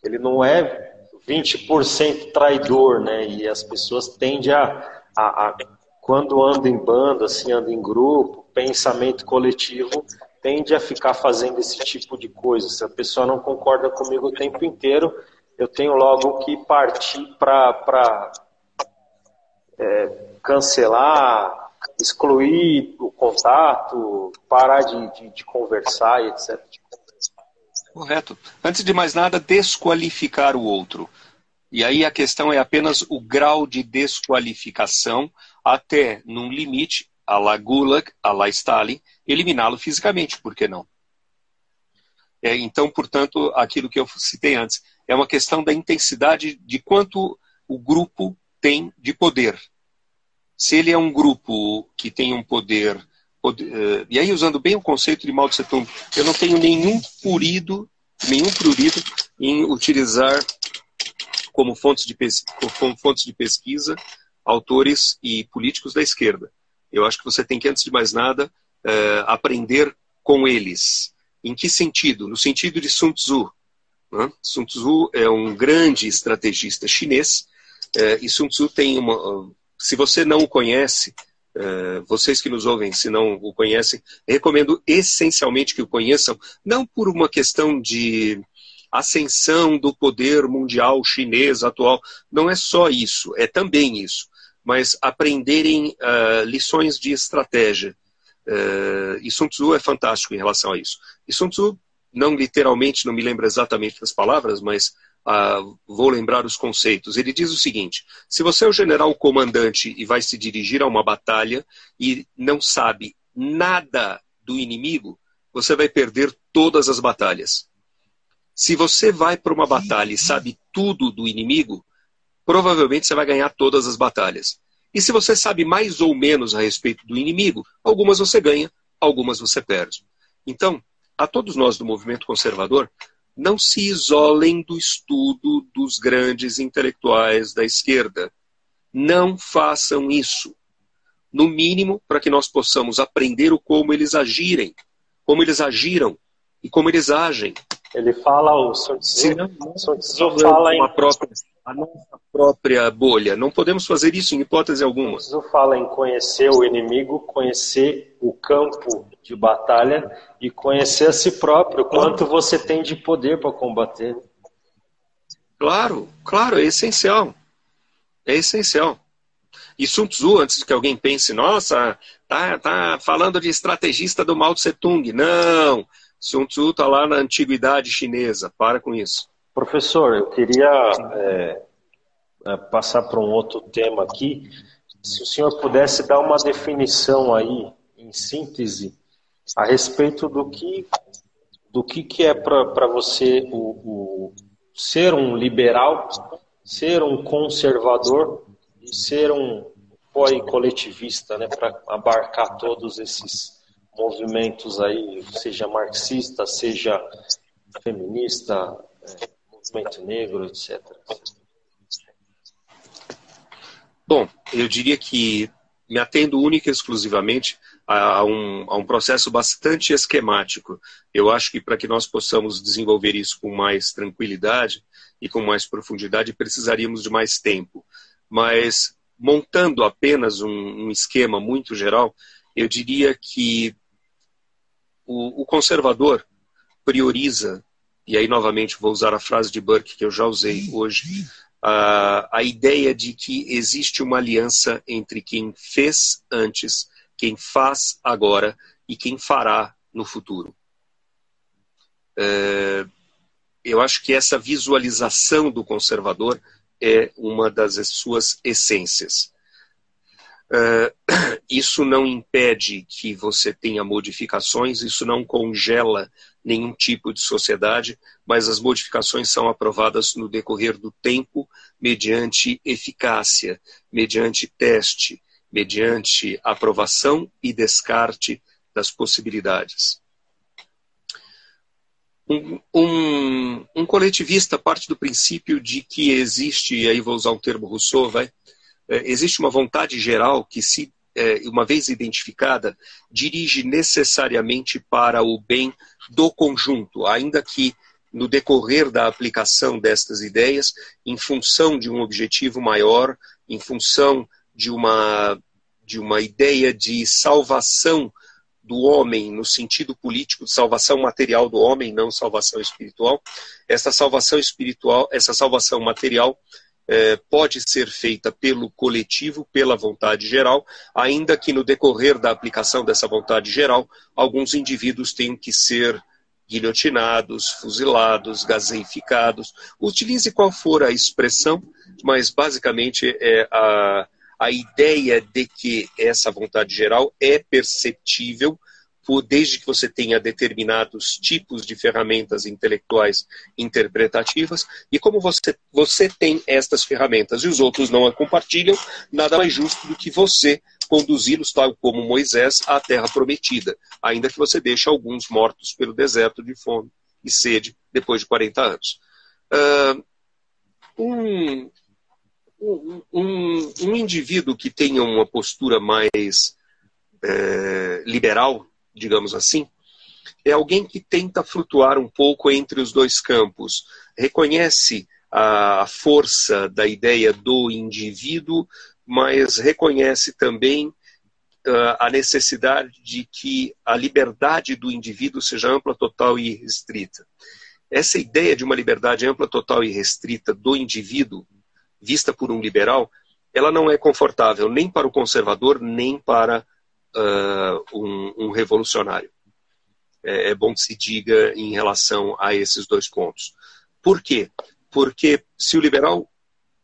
Ele não é 20% traidor, né? E as pessoas tendem a, a, a, quando andam em banda, assim, andam em grupo, pensamento coletivo, tende a ficar fazendo esse tipo de coisa. Se a pessoa não concorda comigo o tempo inteiro, eu tenho logo que partir para é, cancelar, excluir o contato, parar de, de, de conversar e etc. Correto. Antes de mais nada, desqualificar o outro. E aí a questão é apenas o grau de desqualificação até, num limite, a la Gulag, a la Stalin, eliminá-lo fisicamente, por que não? É, então, portanto, aquilo que eu citei antes, é uma questão da intensidade de quanto o grupo tem de poder. Se ele é um grupo que tem um poder, poder uh, e aí usando bem o conceito de Mao Tse Tung, eu não tenho nenhum purido, nenhum prurido em utilizar como fontes de, como fontes de pesquisa autores e políticos da esquerda. Eu acho que você tem que, antes de mais nada, uh, aprender com eles. Em que sentido? No sentido de Sun Tzu. Né? Sun Tzu é um grande estrategista chinês uh, e Sun Tzu tem uma. Se você não o conhece, vocês que nos ouvem, se não o conhecem, recomendo essencialmente que o conheçam, não por uma questão de ascensão do poder mundial chinês atual. Não é só isso, é também isso mas aprenderem uh, lições de estratégia. Uh, e Sun Tzu é fantástico em relação a isso. E Sun Tzu, não literalmente, não me lembro exatamente das palavras, mas uh, vou lembrar os conceitos. Ele diz o seguinte: se você é o general comandante e vai se dirigir a uma batalha e não sabe nada do inimigo, você vai perder todas as batalhas. Se você vai para uma batalha e sabe tudo do inimigo, provavelmente você vai ganhar todas as batalhas. E se você sabe mais ou menos a respeito do inimigo, algumas você ganha, algumas você perde. Então, a todos nós do movimento conservador, não se isolem do estudo dos grandes intelectuais da esquerda. Não façam isso. No mínimo, para que nós possamos aprender o como eles agirem, como eles agiram e como eles agem. Ele fala, o Sun Tzu, fala em... própria a nossa própria bolha. Não podemos fazer isso em hipótese alguma. Isso fala em conhecer o inimigo, conhecer o campo de batalha e conhecer a si próprio, quanto você tem de poder para combater. Claro, claro, é essencial. É essencial. E Sun Tzu, antes que alguém pense, nossa, tá, tá falando de estrategista do Mao Tse Tung. Não, Sun Tzu está lá na antiguidade chinesa. Para com isso. Professor, eu queria é, é, passar para um outro tema aqui. Se o senhor pudesse dar uma definição aí, em síntese, a respeito do que, do que, que é para você o, o, ser um liberal, ser um conservador e ser um coletivista, né, para abarcar todos esses movimentos aí, seja marxista, seja feminista, é, movimento negro, etc. Bom, eu diria que me atendo única e exclusivamente a um, a um processo bastante esquemático. Eu acho que para que nós possamos desenvolver isso com mais tranquilidade e com mais profundidade, precisaríamos de mais tempo. Mas, montando apenas um, um esquema muito geral, eu diria que o, o conservador prioriza e aí novamente vou usar a frase de Burke que eu já usei hoje, a, a ideia de que existe uma aliança entre quem fez antes, quem faz agora e quem fará no futuro. É, eu acho que essa visualização do conservador é uma das suas essências. Uh, isso não impede que você tenha modificações, isso não congela nenhum tipo de sociedade, mas as modificações são aprovadas no decorrer do tempo, mediante eficácia, mediante teste, mediante aprovação e descarte das possibilidades. Um, um, um coletivista parte do princípio de que existe, e aí vou usar um termo Rousseau, vai, existe uma vontade geral que, se é, uma vez identificada, dirige necessariamente para o bem do conjunto, ainda que no decorrer da aplicação destas ideias, em função de um objetivo maior, em função de uma, de uma ideia de salvação do homem no sentido político de salvação material do homem, não salvação espiritual. Essa salvação espiritual, essa salvação material é, pode ser feita pelo coletivo, pela vontade geral, ainda que no decorrer da aplicação dessa vontade geral, alguns indivíduos tenham que ser guilhotinados, fuzilados, gaseificados. Utilize qual for a expressão, mas basicamente é a, a ideia de que essa vontade geral é perceptível desde que você tenha determinados tipos de ferramentas intelectuais interpretativas, e como você, você tem estas ferramentas e os outros não a compartilham, nada mais justo do que você conduzi-los, tal como Moisés, à terra prometida, ainda que você deixe alguns mortos pelo deserto de fome e sede depois de 40 anos. Uh, um, um, um, um, indivíduo que tenha uma postura mais é, liberal, digamos assim, é alguém que tenta flutuar um pouco entre os dois campos, reconhece a força da ideia do indivíduo, mas reconhece também uh, a necessidade de que a liberdade do indivíduo seja ampla, total e restrita. Essa ideia de uma liberdade ampla, total e restrita do indivíduo, vista por um liberal, ela não é confortável nem para o conservador, nem para uh, um, um, revolucionário. É, é bom que se diga em relação a esses dois pontos. Por quê? Porque se o liberal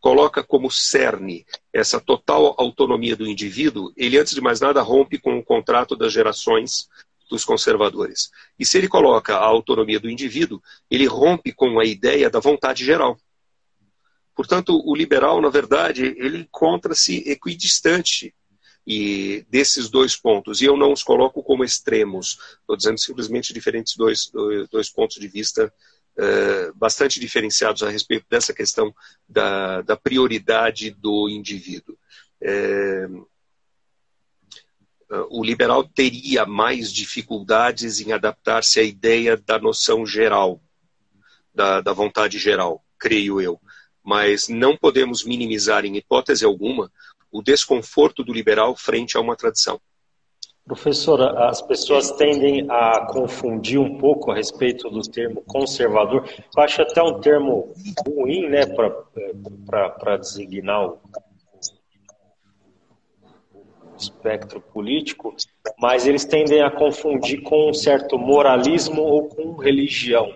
coloca como cerne essa total autonomia do indivíduo, ele, antes de mais nada, rompe com o contrato das gerações dos conservadores. E se ele coloca a autonomia do indivíduo, ele rompe com a ideia da vontade geral. Portanto, o liberal, na verdade, ele encontra-se equidistante e desses dois pontos. E eu não os coloco como extremos, estou dizendo simplesmente diferentes dois, dois pontos de vista uh, bastante diferenciados a respeito dessa questão da, da prioridade do indivíduo. É, o liberal teria mais dificuldades em adaptar-se à ideia da noção geral, da, da vontade geral, creio eu. Mas não podemos minimizar, em hipótese alguma, o desconforto do liberal frente a uma tradição. Professora, as pessoas tendem a confundir um pouco a respeito do termo conservador. Eu acho até um termo ruim, né, para designar o espectro político, mas eles tendem a confundir com um certo moralismo ou com religião.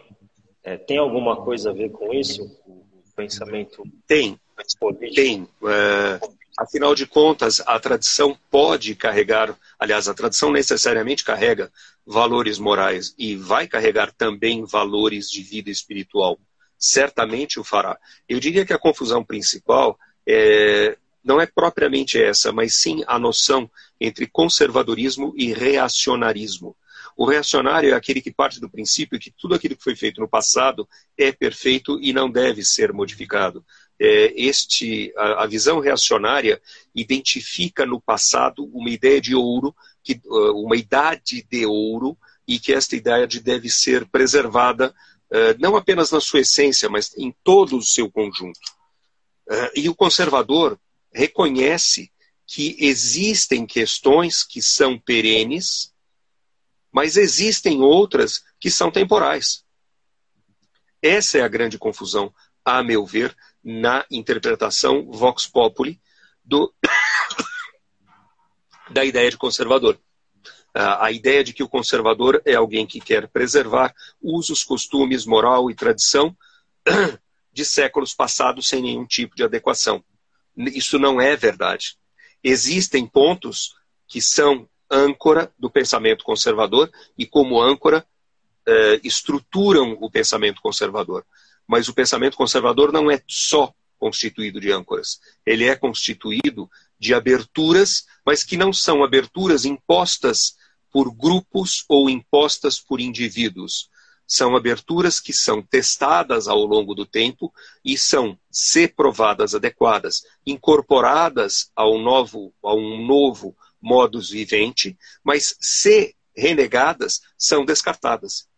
É, tem alguma coisa a ver com isso? O pensamento tem, político? Tem. É, Afinal de contas, a tradição pode carregar, aliás, a tradição necessariamente carrega valores morais e vai carregar também valores de vida espiritual. Certamente o fará. Eu diria que a confusão principal é, não é propriamente essa, mas sim a noção entre conservadorismo e reacionarismo. O reacionário é aquele que parte do princípio que tudo aquilo que foi feito no passado é perfeito e não deve ser modificado é, este, a, a, visão reacionária identifica no passado uma ideia de ouro, que, uh, uma idade de ouro, e que esta idade deve ser preservada uh, não apenas na sua essência, mas em todo o seu conjunto. Uh, e o conservador reconhece que existem questões que são perenes, mas existem outras que são temporais. Essa é a grande confusão, a meu ver, na interpretação vox populi do, da ideia de conservador. A ideia de que o conservador é alguém que quer preservar usos, costumes, moral e tradição de séculos passados sem nenhum tipo de adequação. Isso não é verdade. Existem pontos que são âncora do pensamento conservador e, como âncora, eh, estruturam o pensamento conservador. Mas o pensamento conservador não é só constituído de âncoras. Ele é constituído de aberturas, mas que não são aberturas impostas por grupos ou impostas por indivíduos. São aberturas que são testadas ao longo do tempo e são, se provadas adequadas, incorporadas ao novo, a um novo modus vivente, mas se renegadas, são descartadas.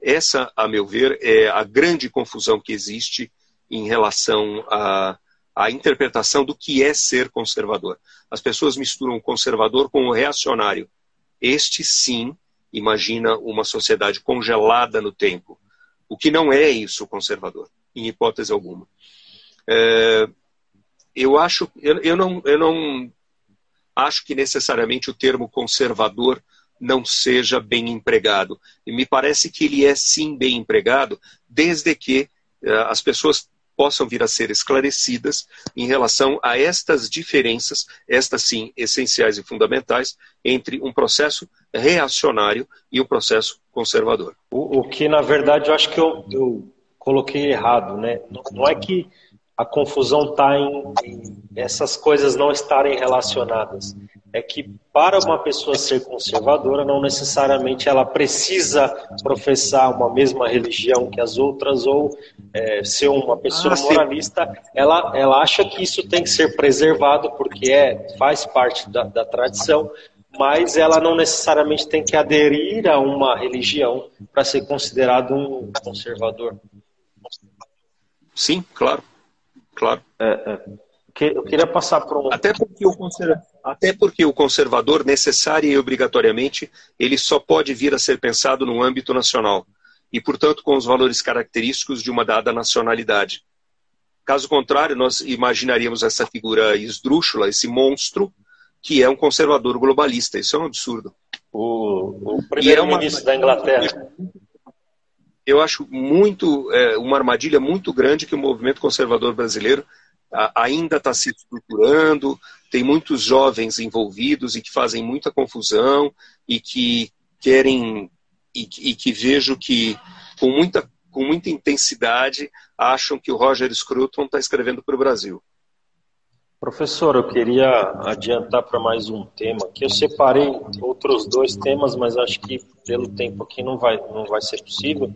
Essa, a meu ver, é a grande confusão que existe em relação à, à interpretação do que é ser conservador. As pessoas misturam o conservador com o reacionário. Este, sim, imagina uma sociedade congelada no tempo. O que não é isso conservador, em hipótese alguma. É, eu acho, eu, eu, não, eu não acho que necessariamente o termo conservador não seja bem empregado. E me parece que ele é sim bem empregado, desde que uh, as pessoas possam vir a ser esclarecidas em relação a estas diferenças, estas sim essenciais e fundamentais, entre um processo reacionário e um processo conservador. O, o que, na verdade, eu acho que eu, eu coloquei errado, né? Não, não é que a confusão está em, em, essas coisas não estarem relacionadas. É que para uma pessoa ser conservadora, não necessariamente ela precisa professar uma mesma religião que as outras ou é, ser uma pessoa ah, moralista. Ela, ela acha que isso tem que ser preservado porque é, faz parte da, da tradição, mas ela não necessariamente tem que aderir a uma religião para ser considerado um conservador. Sim, claro. Claro. É, é. Eu queria passar por um... Até porque, o Até porque o conservador, necessária e obrigatoriamente, ele só pode vir a ser pensado no âmbito nacional e, portanto, com os valores característicos de uma dada nacionalidade. Caso contrário, nós imaginaríamos essa figura esdrúxula, esse monstro, que é um conservador globalista. Isso é um absurdo. O, o primeiro-ministro é da Inglaterra eu acho muito é, uma armadilha muito grande que o movimento conservador brasileiro a, ainda está se estruturando, tem muitos jovens envolvidos e que fazem muita confusão e que querem e, e que vejo que com muita com muita intensidade acham que o Roger Scruton está escrevendo para o Brasil. Professor, eu queria adiantar para mais um tema, que eu separei outros dois temas, mas acho que pelo tempo aqui não vai, não vai ser possível.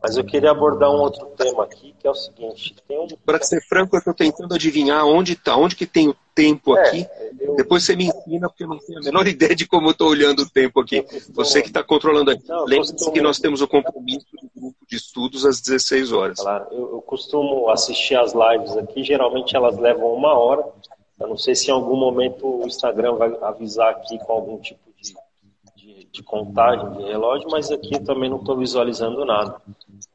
Mas eu queria abordar um outro tema aqui, que é o seguinte. Um... Para ser franco, eu estou tentando adivinhar onde está, onde que tem o tempo é, aqui. Eu... Depois você me ensina, porque eu não tenho a menor ideia de como eu estou olhando o tempo aqui. Você que está controlando aqui. Lembre-se que nós temos o compromisso do grupo de estudos às 16 horas. Claro, eu, eu costumo assistir as lives aqui, geralmente elas levam uma hora. Eu não sei se em algum momento o Instagram vai avisar aqui com algum tipo de, de, de contagem de relógio, mas aqui eu também não estou visualizando nada.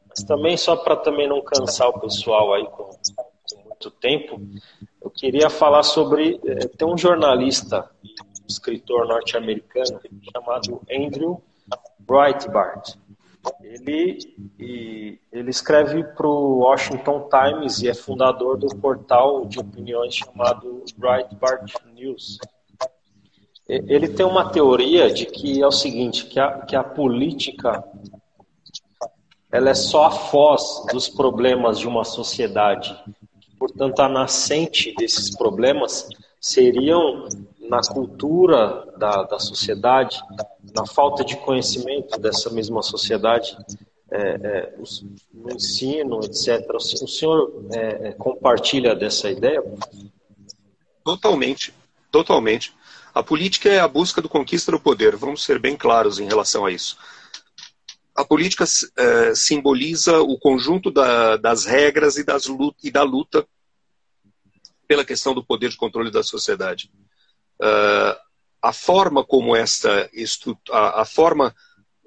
Mas também, só para também não cansar o pessoal aí com, com muito tempo, eu queria falar sobre. É, tem um jornalista, um escritor norte-americano, chamado Andrew Breitbart. Ele, ele escreve para o Washington Times e é fundador do portal de opiniões chamado Breitbart News. Ele tem uma teoria de que é o seguinte, que a, que a política ela é só a foz dos problemas de uma sociedade. Portanto, a nascente desses problemas seriam na cultura da, da sociedade, na falta de conhecimento dessa mesma sociedade, é, é, no ensino, etc. O senhor é, é, compartilha dessa ideia? Totalmente, totalmente. A política é a busca do conquista do poder. Vamos ser bem claros em relação a isso. A política é, simboliza o conjunto da, das regras e, das e da luta pela questão do poder de controle da sociedade. Uh, a forma como esta a, a forma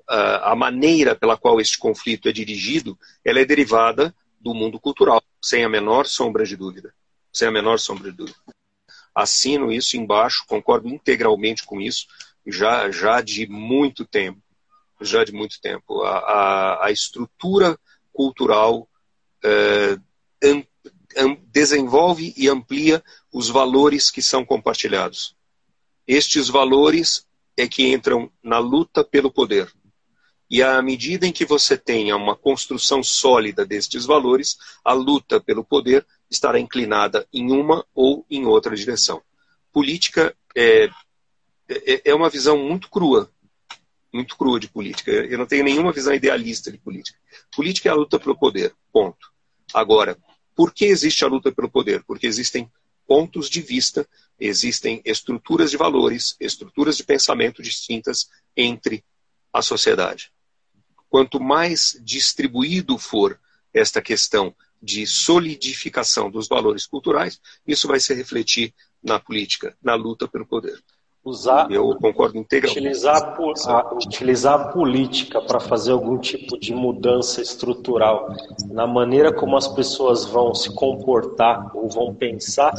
uh, a maneira pela qual este conflito é dirigido ela é derivada do mundo cultural sem a menor sombra de dúvida. Sem a menor sombra de dúvida. Assino isso embaixo concordo integralmente com isso já já de muito tempo já de muito tempo a, a, a estrutura cultural uh, desenvolve e amplia os valores que são compartilhados estes valores é que entram na luta pelo poder. E à medida em que você tenha uma construção sólida destes valores, a luta pelo poder estará inclinada em uma ou em outra direção. Política é, é, é uma visão muito crua, muito crua de política. Eu não tenho nenhuma visão idealista de política. Política é a luta pelo poder, ponto. Agora, por que existe a luta pelo poder? Porque existem pontos de vista, existem estruturas de valores, estruturas de pensamento distintas entre a sociedade. Quanto mais distribuído for esta questão de solidificação dos valores culturais, isso vai se refletir na política, na luta pelo poder usar, eu concordo integralmente. Utilizar, a, utilizar a política para fazer algum tipo de mudança estrutural na maneira como as pessoas vão se comportar ou vão pensar,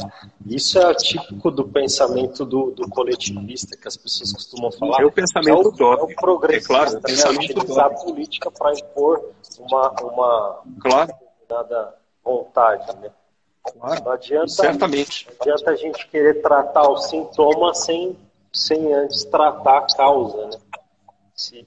isso é típico do pensamento do, do coletivista que as pessoas costumam falar. É o pensamento é o, é o progressista, é claro, né? utilizar a política para impor uma, uma claro. determinada vontade, né? Claro, não adianta, certamente. Não adianta a gente querer tratar o sintoma sem, sem antes tratar a causa, né? Se,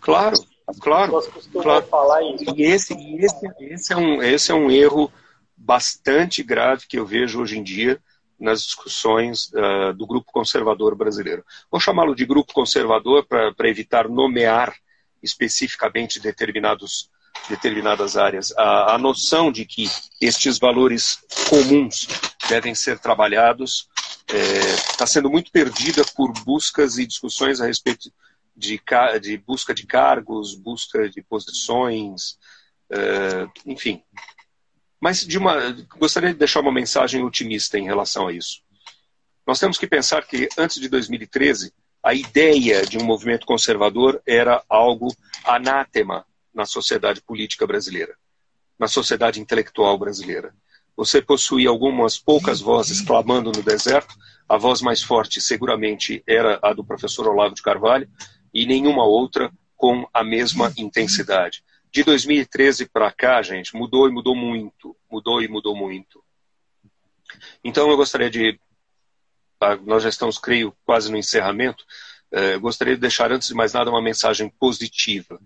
claro, claro. claro. Falar isso. E esse, esse, esse, é um, esse é um erro bastante grave que eu vejo hoje em dia nas discussões uh, do grupo conservador brasileiro. Vou chamá-lo de grupo conservador para evitar nomear especificamente determinados, determinadas áreas. A, a noção de que estes valores comuns devem ser trabalhados está é, sendo muito perdida por buscas e discussões a respeito de, de busca de cargos, busca de posições, é, enfim. Mas de uma, gostaria de deixar uma mensagem otimista em relação a isso. Nós temos que pensar que antes de 2013 a ideia de um movimento conservador era algo anátema na sociedade política brasileira, na sociedade intelectual brasileira. Você possuía algumas poucas vozes clamando no deserto, a voz mais forte seguramente era a do professor Olavo de Carvalho, e nenhuma outra com a mesma intensidade. De 2013 para cá, gente, mudou e mudou muito. Mudou e mudou muito. Então eu gostaria de Tá? nós já estamos, creio, quase no encerramento, é, gostaria de deixar, antes de mais nada, uma mensagem positiva.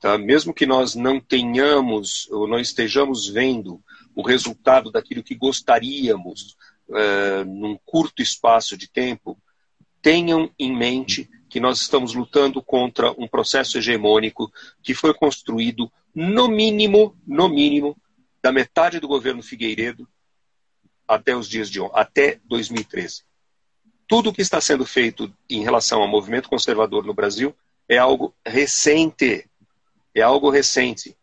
Tá? Mesmo que nós não tenhamos ou não estejamos vendo o resultado daquilo que gostaríamos é, num curto espaço de tempo, tenham em mente que nós estamos lutando contra um processo hegemônico que foi construído, no mínimo, no mínimo, da metade do governo Figueiredo até os dias de ontem, até 2013 tudo o que está sendo feito em relação ao movimento conservador no Brasil é algo recente. É algo recente.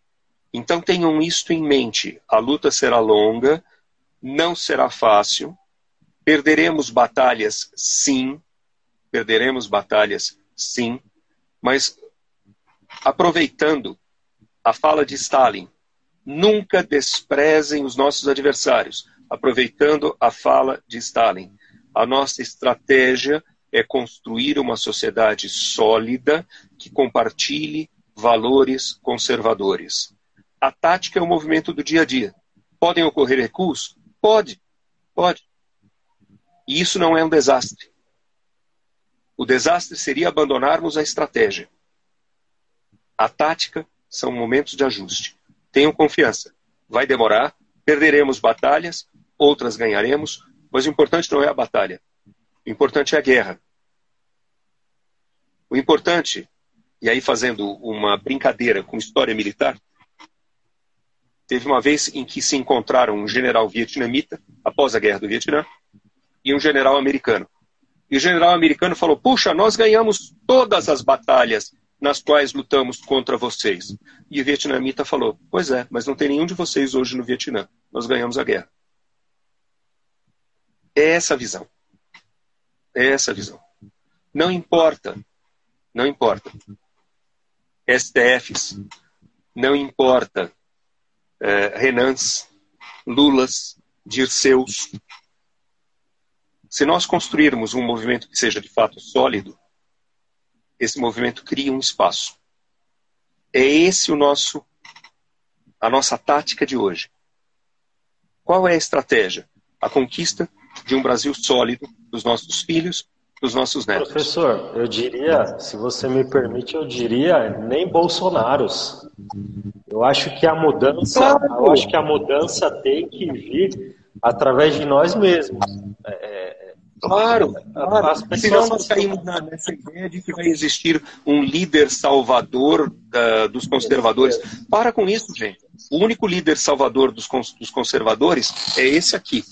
Então tenham isto em mente. A luta será longa, não será fácil. Perderemos batalhas, sim. Perderemos batalhas, sim. Mas aproveitando a fala de Stalin, nunca desprezem os nossos adversários. Aproveitando a fala de Stalin, a nossa estratégia é construir uma sociedade sólida que compartilhe valores conservadores. A tática é o movimento do dia a dia. Podem ocorrer recuos? Pode, pode. E isso não é um desastre. O desastre seria abandonarmos a estratégia. A tática são momentos de ajuste. Tenham confiança. Vai demorar, perderemos batalhas, outras ganharemos, mas o importante não é a batalha. O importante é a guerra. O importante, e aí fazendo uma brincadeira com história militar, teve uma vez em que se encontraram um general vietnamita, após a guerra do Vietnã, e um general americano. E o general americano falou: Puxa, nós ganhamos todas as batalhas nas quais lutamos contra vocês. E o vietnamita falou: Pois é, mas não tem nenhum de vocês hoje no Vietnã. Nós ganhamos a guerra. É essa a visão. É essa a visão. Não importa, não importa. STFs, não importa é, Renans, Lulas, Dirceus. Se nós construirmos um movimento que seja de fato sólido, esse movimento cria um espaço. É esse o nosso a nossa tática de hoje. Qual é a estratégia? A conquista de um Brasil sólido dos nossos filhos, dos nossos netos. Professor, eu diria, se você me permite, eu diria nem Bolsonaros. Eu acho que a mudança, claro. eu acho que a mudança tem que vir através de nós mesmos. É, é claro, claro. As Senão nós caímos nessa ideia de que vai existir um líder salvador da, dos conservadores. Para com isso, gente. O único líder salvador dos, dos conservadores é esse aqui.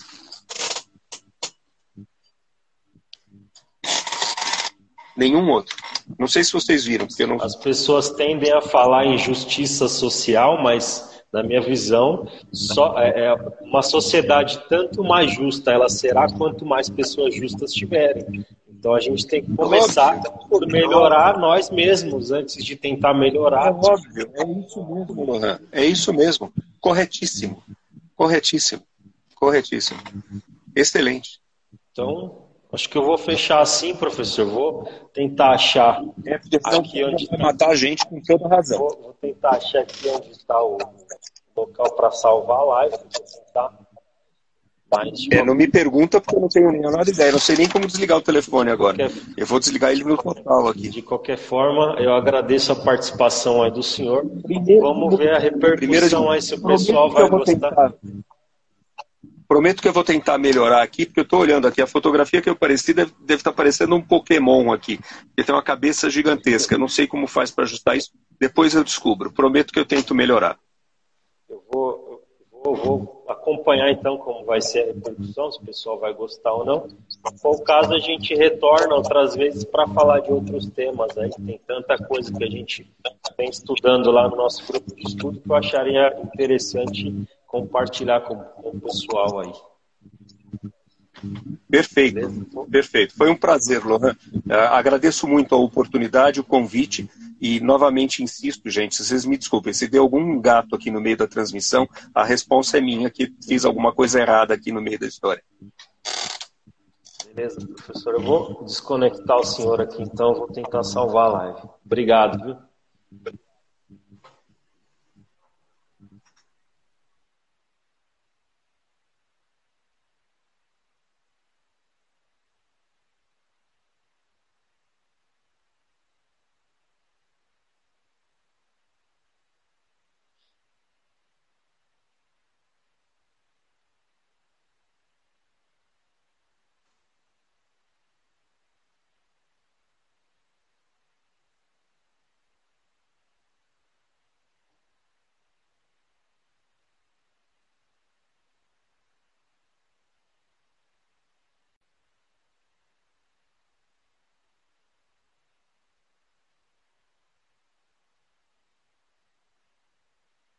Nenhum outro. Não sei se vocês viram, porque eu não. As pessoas tendem a falar em justiça social, mas na minha visão, só é, é uma sociedade tanto mais justa ela será quanto mais pessoas justas tiverem. Então a gente tem que começar por melhorar nós mesmos antes de tentar melhorar. É óbvio, é isso mesmo, Lohan. É isso mesmo. Corretíssimo. Corretíssimo. Corretíssimo. Excelente. Então, Acho que eu vou fechar assim, professor. Vou tentar achar aqui onde vai matar a gente com toda razão. Vou, vou, tentar achar aqui onde está o local para salvar a live, tá? É, não me pergunta porque eu não tenho a menor ideia. Não sei nem como desligar o telefone agora. Qualquer... Eu vou desligar ele no total aqui. De qualquer forma, eu agradeço a participação aí do senhor. Primeiro, Vamos ver a repercussão aí se o pessoal vai gostar. Tentar, prometo que eu vou tentar melhorar aqui, porque eu estou olhando aqui. A fotografia que eu pareci deve, deve estar parecendo um Pokémon aqui. Ele tem uma cabeça gigantesca. Eu não sei como faz para ajustar isso. Depois eu descubro. Prometo que eu tento melhorar. Eu vou, vou, vou acompanhar então como vai ser a repercussão, se o pessoal vai gostar ou não. Se for o caso, a gente retorna outras vezes para falar de outros temas aí. Tem tanta coisa que a gente vem estudando lá no nosso grupo de estudo que eu acharia interessante compartilhar com, com o pessoal aí. Perfeito, perfeito. Foi um prazer, Lohan. Uh, agradeço muito a oportunidade, o convite e novamente insisto, gente, vocês me desculpem, se deu algum gato aqui no meio da transmissão, a resposta é minha que fiz alguma coisa errada aqui no meio da história. Beleza, professor. Eu vou desconectar o senhor aqui, então vou tentar salvar a live. Obrigado, viu?